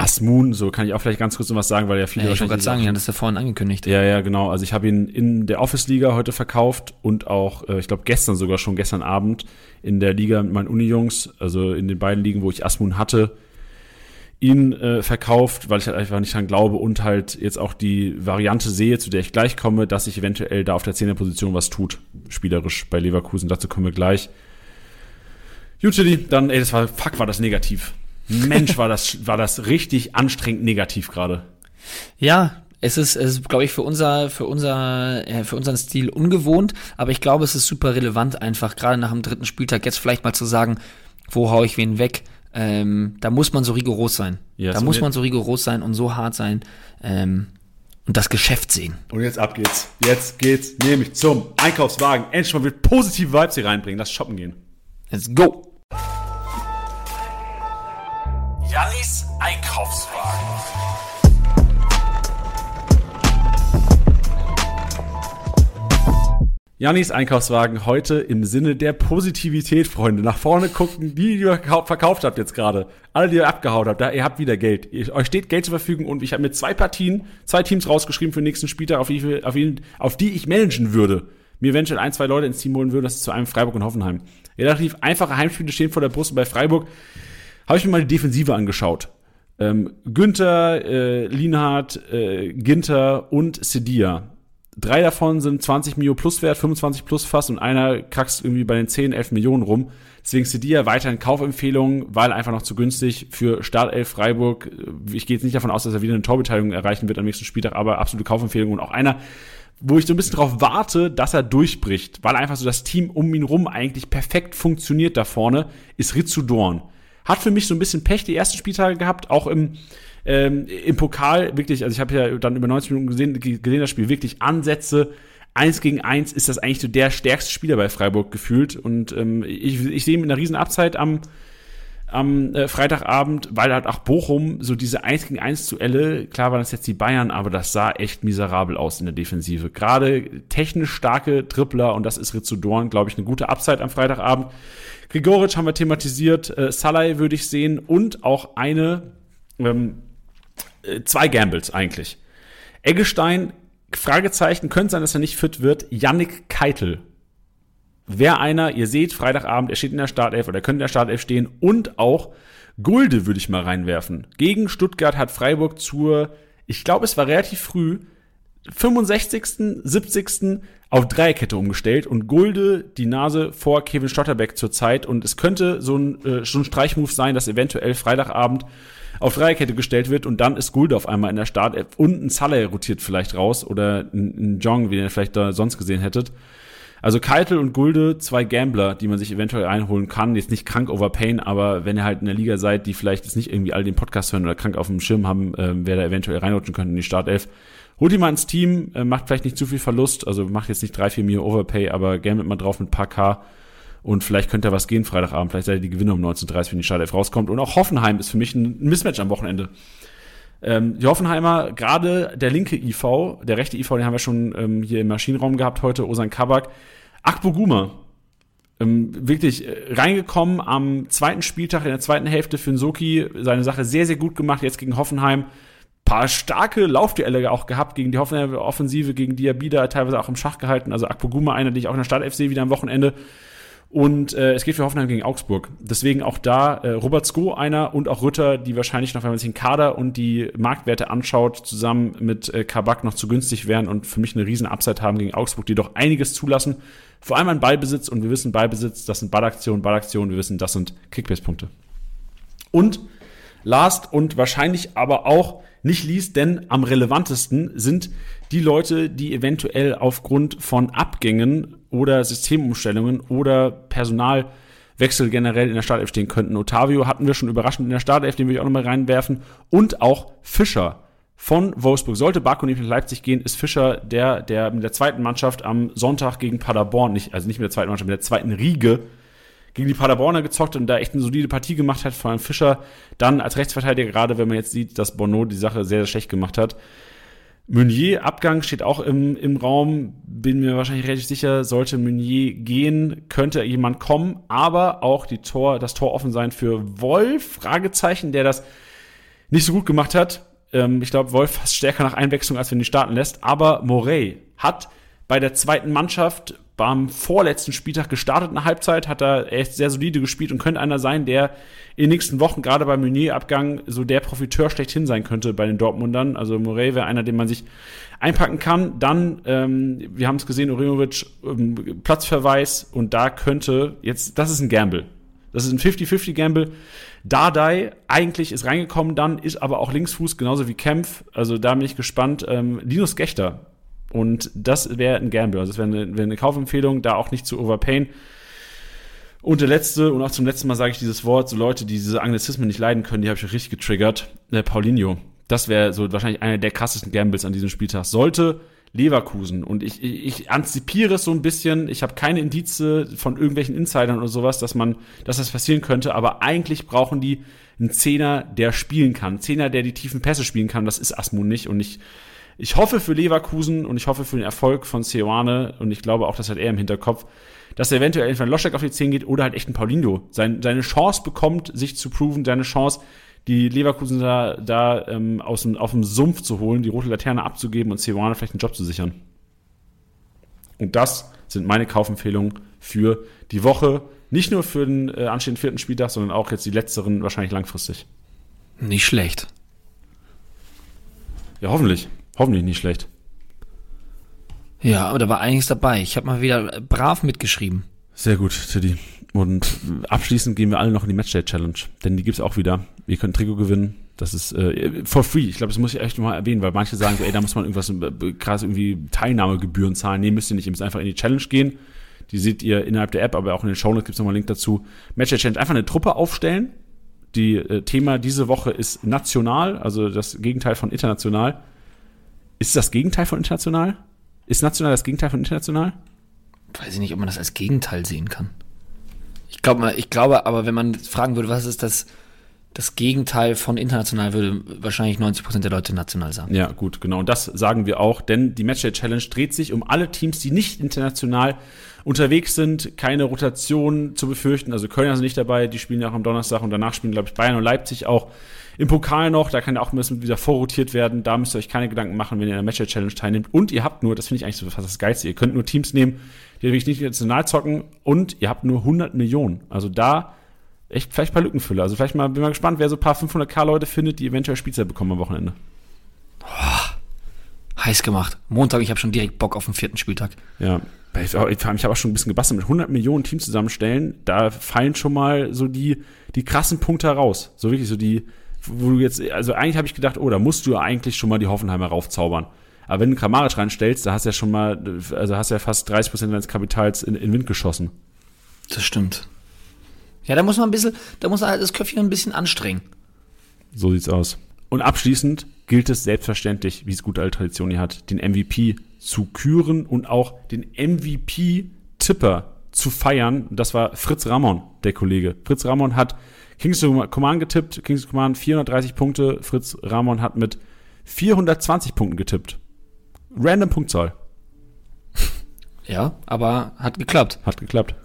Asmun, so kann ich auch vielleicht ganz kurz noch was sagen, weil ja viele Ja, ich wollte gerade sagen, ja, das ist ja vorhin angekündigt. ja, ja, genau. Also ich habe ihn in der Office-Liga heute verkauft und auch, äh, ich glaube, gestern sogar schon, gestern Abend in der Liga mit meinen Uni-Jungs, also in den beiden Ligen, wo ich Asmun hatte, ihn äh, verkauft, weil ich halt einfach nicht dran glaube und halt jetzt auch die Variante sehe, zu der ich gleich komme, dass sich eventuell da auf der 10er Position was tut, spielerisch bei Leverkusen. Dazu kommen wir gleich. Gut, Chili, dann, ey, das war, fuck, war das negativ. Mensch, war das, war das richtig anstrengend negativ gerade. Ja, es ist, es ist, glaube ich, für unser, für unser, äh, für unseren Stil ungewohnt, aber ich glaube, es ist super relevant, einfach gerade nach dem dritten Spieltag jetzt vielleicht mal zu sagen, wo hau ich wen weg. Ähm, da muss man so rigoros sein. Ja, da muss man so rigoros sein und so hart sein ähm, und das Geschäft sehen. Und jetzt ab geht's. Jetzt geht's nämlich zum Einkaufswagen. Endlich mal wird positive Vibes hier reinbringen. Lass shoppen gehen. Let's go! Jannis Einkaufswagen. Jannis Einkaufswagen heute im Sinne der Positivität, Freunde. Nach vorne gucken, die, die ihr verkau- verkauft habt jetzt gerade. Alle, die ihr abgehauen habt, da, ihr habt wieder Geld. Ihr, euch steht Geld zur Verfügung und ich habe mir zwei Partien, zwei Teams rausgeschrieben für den nächsten Spieltag, auf die, ich, auf, ihn, auf die ich managen würde. Mir eventuell ein, zwei Leute ins Team holen würde, das ist zu einem Freiburg und Hoffenheim. Relativ einfache Heimspiele stehen vor der Brust und bei Freiburg habe ich mir mal die Defensive angeschaut. Ähm, Günther, äh, Lienhardt, äh, Ginter und Sedia. Drei davon sind 20 Mio plus wert, 25 plus fast und einer kraxt irgendwie bei den 10, 11 Millionen rum. Deswegen Sedia weiterhin Kaufempfehlung, weil einfach noch zu günstig für Startelf Freiburg. Ich gehe jetzt nicht davon aus, dass er wieder eine Torbeteiligung erreichen wird am nächsten Spieltag, aber absolute Kaufempfehlung und auch einer, wo ich so ein bisschen drauf warte, dass er durchbricht, weil einfach so das Team um ihn rum eigentlich perfekt funktioniert da vorne, ist Ritsu Dorn. Hat für mich so ein bisschen Pech die ersten Spieltage gehabt, auch im, ähm, im Pokal wirklich, also ich habe ja dann über 90 Minuten gesehen, gesehen das Spiel, wirklich Ansätze. Eins gegen eins ist das eigentlich so der stärkste Spieler bei Freiburg gefühlt. Und ähm, ich, ich sehe ihn mit einer riesen Upside am, am äh, Freitagabend, weil halt auch Bochum so diese 1 gegen 1 Duelle, klar waren das jetzt die Bayern, aber das sah echt miserabel aus in der Defensive. Gerade technisch starke Tripler und das ist Ritsu Dorn, glaube ich, eine gute Upside am Freitagabend. Grigoric haben wir thematisiert, äh, Salai würde ich sehen und auch eine, ähm, äh, zwei Gambles eigentlich. Eggestein, Fragezeichen, könnte sein, dass er nicht fit wird. Yannick Keitel. Wer einer, ihr seht, Freitagabend, er steht in der Startelf oder er könnte in der Startelf stehen und auch Gulde würde ich mal reinwerfen. Gegen Stuttgart hat Freiburg zur, ich glaube, es war relativ früh, 65., 70. auf Dreierkette umgestellt und Gulde die Nase vor Kevin Stotterbeck zur Zeit und es könnte so ein, äh, so ein Streichmove sein, dass eventuell Freitagabend auf Dreierkette gestellt wird und dann ist Gulde auf einmal in der Startelf und ein Saleh rotiert vielleicht raus oder ein, ein Jong, wie ihr vielleicht da sonst gesehen hättet. Also Keitel und Gulde, zwei Gambler, die man sich eventuell einholen kann. Jetzt nicht krank overpayen, aber wenn ihr halt in der Liga seid, die vielleicht jetzt nicht irgendwie alle den Podcast hören oder krank auf dem Schirm haben, ähm, wer da eventuell reinrutschen könnte in die Startelf. Holt ihn mal ins Team, äh, macht vielleicht nicht zu viel Verlust, also macht jetzt nicht drei, vier Mio Overpay, aber gambelt mal drauf mit ein paar K. Und vielleicht könnte da was gehen Freitagabend. Vielleicht seid ihr die Gewinner um 19.30 wenn die Startelf rauskommt. Und auch Hoffenheim ist für mich ein Mismatch am Wochenende. Ähm, die Hoffenheimer, gerade der linke IV, der rechte IV, den haben wir schon ähm, hier im Maschinenraum gehabt heute, Osan Kabak. Akboguma, ähm, wirklich äh, reingekommen am zweiten Spieltag in der zweiten Hälfte für Nsoki, seine Sache sehr, sehr gut gemacht, jetzt gegen Hoffenheim. Paar starke Laufduelle auch gehabt gegen die Hoffenheimer Offensive, gegen Diabida, teilweise auch im Schach gehalten. Also Akpoguma, einer, den ich auch in der Startelf sehe, wieder am Wochenende. Und äh, es geht für Hoffenheim gegen Augsburg. Deswegen auch da äh, Robert Sko einer und auch Rütter, die wahrscheinlich noch, wenn man sich den Kader und die Marktwerte anschaut, zusammen mit äh, Kabak noch zu günstig wären und für mich eine riesen Upside haben gegen Augsburg, die doch einiges zulassen. Vor allem an Ballbesitz und wir wissen Ballbesitz, das sind Ballaktionen, Ballaktionen, wir wissen, das sind Kickbase-Punkte. Und last und wahrscheinlich aber auch nicht least, denn am relevantesten sind die Leute, die eventuell aufgrund von Abgängen oder Systemumstellungen oder Personalwechsel generell in der Startelf stehen könnten. Otavio hatten wir schon überraschend in der Startelf, den will ich auch nochmal reinwerfen. Und auch Fischer von Wolfsburg. Sollte Baku nicht nach Leipzig gehen, ist Fischer der, der mit der zweiten Mannschaft am Sonntag gegen Paderborn, nicht, also nicht mit der zweiten Mannschaft, mit der zweiten Riege gegen die Paderborner gezockt und da echt eine solide Partie gemacht hat, vor allem Fischer. Dann als Rechtsverteidiger, gerade wenn man jetzt sieht, dass Bono die Sache sehr, sehr schlecht gemacht hat. Meunier, Abgang steht auch im, im Raum, bin mir wahrscheinlich relativ sicher, sollte Meunier gehen, könnte jemand kommen, aber auch die Tor, das Tor offen sein für Wolf, Fragezeichen, der das nicht so gut gemacht hat. Ähm, ich glaube, Wolf fast stärker nach Einwechslung, als wenn ihn starten lässt, aber Morey hat bei der zweiten Mannschaft beim vorletzten Spieltag gestartet in der Halbzeit, hat er echt sehr solide gespielt und könnte einer sein, der in den nächsten Wochen, gerade beim Meunier-Abgang, so der Profiteur schlechthin sein könnte bei den Dortmundern. Also Morey wäre einer, den man sich einpacken kann. Dann, ähm, wir haben es gesehen, Orimovic, ähm, Platzverweis und da könnte jetzt, das ist ein Gamble. Das ist ein 50-50 Gamble. Dardai eigentlich ist reingekommen dann, ist aber auch Linksfuß, genauso wie Kempf. Also da bin ich gespannt. Ähm, Linus Gechter und das wäre ein Gamble. Also das wäre eine, wär eine Kaufempfehlung, da auch nicht zu overpayen. Und der letzte, und auch zum letzten Mal sage ich dieses Wort, so Leute, die diese Anglizismen nicht leiden können, die habe ich richtig getriggert. Der Paulinho. Das wäre so wahrscheinlich einer der krassesten Gambles an diesem Spieltag. Sollte Leverkusen. Und ich, ich, ich antizipiere es so ein bisschen. Ich habe keine Indize von irgendwelchen Insidern oder sowas, dass man, dass das passieren könnte. Aber eigentlich brauchen die einen Zehner, der spielen kann. Zehner, der die tiefen Pässe spielen kann. Das ist Asmun nicht. Und ich ich hoffe für Leverkusen und ich hoffe für den Erfolg von Seoane und ich glaube auch, das hat er im Hinterkopf, dass er eventuell entweder ein Loschek auf die 10 geht oder halt echt ein Paulinho sein, seine Chance bekommt, sich zu proven, seine Chance, die Leverkusen da, da ähm, aus dem, auf dem Sumpf zu holen, die rote Laterne abzugeben und Seoane vielleicht einen Job zu sichern. Und das sind meine Kaufempfehlungen für die Woche. Nicht nur für den äh, anstehenden vierten Spieltag, sondern auch jetzt die letzteren wahrscheinlich langfristig. Nicht schlecht. Ja, hoffentlich. Hoffentlich nicht schlecht. Ja, aber da war einiges dabei. Ich habe mal wieder brav mitgeschrieben. Sehr gut, Tiddy. Und abschließend gehen wir alle noch in die Matchday Challenge, denn die gibt's auch wieder. Wir können Trikot gewinnen. Das ist äh, for free. Ich glaube, das muss ich echt mal erwähnen, weil manche sagen so, ey, da muss man irgendwas äh, krass irgendwie Teilnahmegebühren zahlen. Nee, müsst ihr nicht. Ihr müsst einfach in die Challenge gehen. Die seht ihr innerhalb der App, aber auch in den Shownotes gibt's nochmal einen Link dazu. Matchday Challenge. Einfach eine Truppe aufstellen. Die äh, Thema diese Woche ist national, also das Gegenteil von international. Ist das Gegenteil von international? Ist national das Gegenteil von international? Weiß ich nicht, ob man das als Gegenteil sehen kann. Ich glaube, ich glaube, aber wenn man fragen würde, was ist das, das Gegenteil von international, würde wahrscheinlich 90% der Leute national sagen. Ja, gut, genau. Und das sagen wir auch, denn die Matchday Challenge dreht sich um alle Teams, die nicht international unterwegs sind, keine Rotation zu befürchten. Also Köln ist nicht dabei, die spielen ja auch am Donnerstag und danach spielen, glaube ich, Bayern und Leipzig auch im Pokal noch, da kann ja auch ein bisschen wieder vorrotiert werden. Da müsst ihr euch keine Gedanken machen, wenn ihr in der Match Challenge teilnehmt. Und ihr habt nur, das finde ich eigentlich so fast das Geilste, ihr könnt nur Teams nehmen, die wirklich nicht international zocken und ihr habt nur 100 Millionen. Also da echt vielleicht ein paar Lückenfüller. Also vielleicht mal, bin mal gespannt, wer so ein paar 500k Leute findet, die eventuell Spielzeit bekommen am Wochenende. Oh, heiß gemacht. Montag, ich habe schon direkt Bock auf den vierten Spieltag. Ja, ich habe auch schon ein bisschen gebastelt mit 100 Millionen Teams zusammenstellen. Da fallen schon mal so die, die krassen Punkte heraus. So wirklich so die, wo du jetzt, also eigentlich habe ich gedacht, oh, da musst du ja eigentlich schon mal die Hoffenheimer raufzaubern. Aber wenn du Kramaric reinstellst, da hast du ja schon mal, also hast du ja fast 30 Prozent deines Kapitals in, in Wind geschossen. Das stimmt. Ja, da muss man ein bisschen, da muss man halt das Köpfchen ein bisschen anstrengen. So sieht's aus. Und abschließend gilt es selbstverständlich, wie es gute alte Tradition hier hat, den MVP zu küren und auch den MVP-Tipper zu feiern. Das war Fritz Ramon, der Kollege. Fritz Ramon hat Kings Command getippt, Kings Command 430 Punkte, Fritz Ramon hat mit 420 Punkten getippt. Random Punktzahl. *laughs* Ja, aber hat geklappt. Hat geklappt.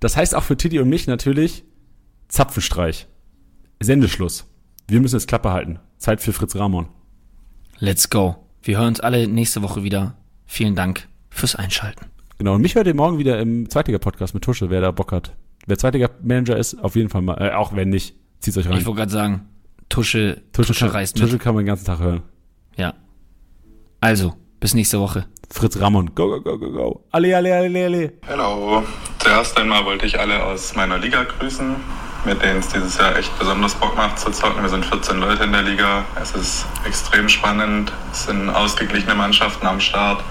Das heißt auch für Titi und mich natürlich Zapfenstreich. Sendeschluss. Wir müssen jetzt Klappe halten. Zeit für Fritz Ramon. Let's go. Wir hören uns alle nächste Woche wieder. Vielen Dank fürs Einschalten. Genau, und mich hört ihr morgen wieder im Zweitiger-Podcast mit Tusche, wer da Bock hat. Wer Zweitliga-Manager ist, auf jeden Fall mal, äh, auch wenn nicht, zieht's euch rein. Ich wollte gerade sagen, Tusche, Tusche, Tusche reißt mit. Tusche kann man den ganzen Tag hören. Ja. Also, bis nächste Woche. Fritz Ramon, go, go, go, go, go. Alle, alle, alle, alle. Hallo. Zuerst einmal wollte ich alle aus meiner Liga grüßen, mit denen es dieses Jahr echt besonders Bock macht zu zocken. Wir sind 14 Leute in der Liga. Es ist extrem spannend. Es sind ausgeglichene Mannschaften am Start.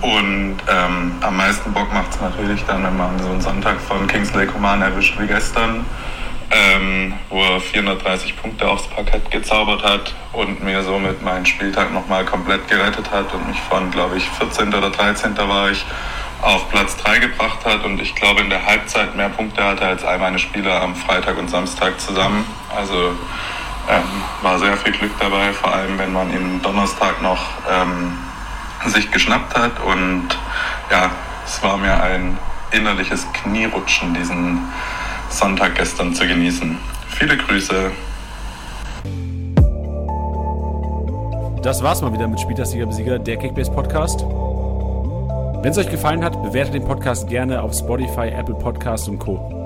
Und ähm, am meisten Bock macht es natürlich dann, wenn man so einen Sonntag von Kingsley Coman erwischt wie gestern, ähm, wo er 430 Punkte aufs Parkett gezaubert hat und mir somit meinen Spieltag nochmal komplett gerettet hat und mich von, glaube ich, 14. oder 13. war ich auf Platz 3 gebracht hat und ich glaube in der Halbzeit mehr Punkte hatte als all meine Spieler am Freitag und Samstag zusammen. Also ähm, war sehr viel Glück dabei, vor allem wenn man ihn Donnerstag noch ähm, sich geschnappt hat und ja, es war mir ein innerliches Knierutschen, diesen Sonntag gestern zu genießen. Viele Grüße. Das war's mal wieder mit Spieltagsliga Besieger, der Kickbase Podcast. Wenn es euch gefallen hat, bewertet den Podcast gerne auf Spotify, Apple Podcasts und Co.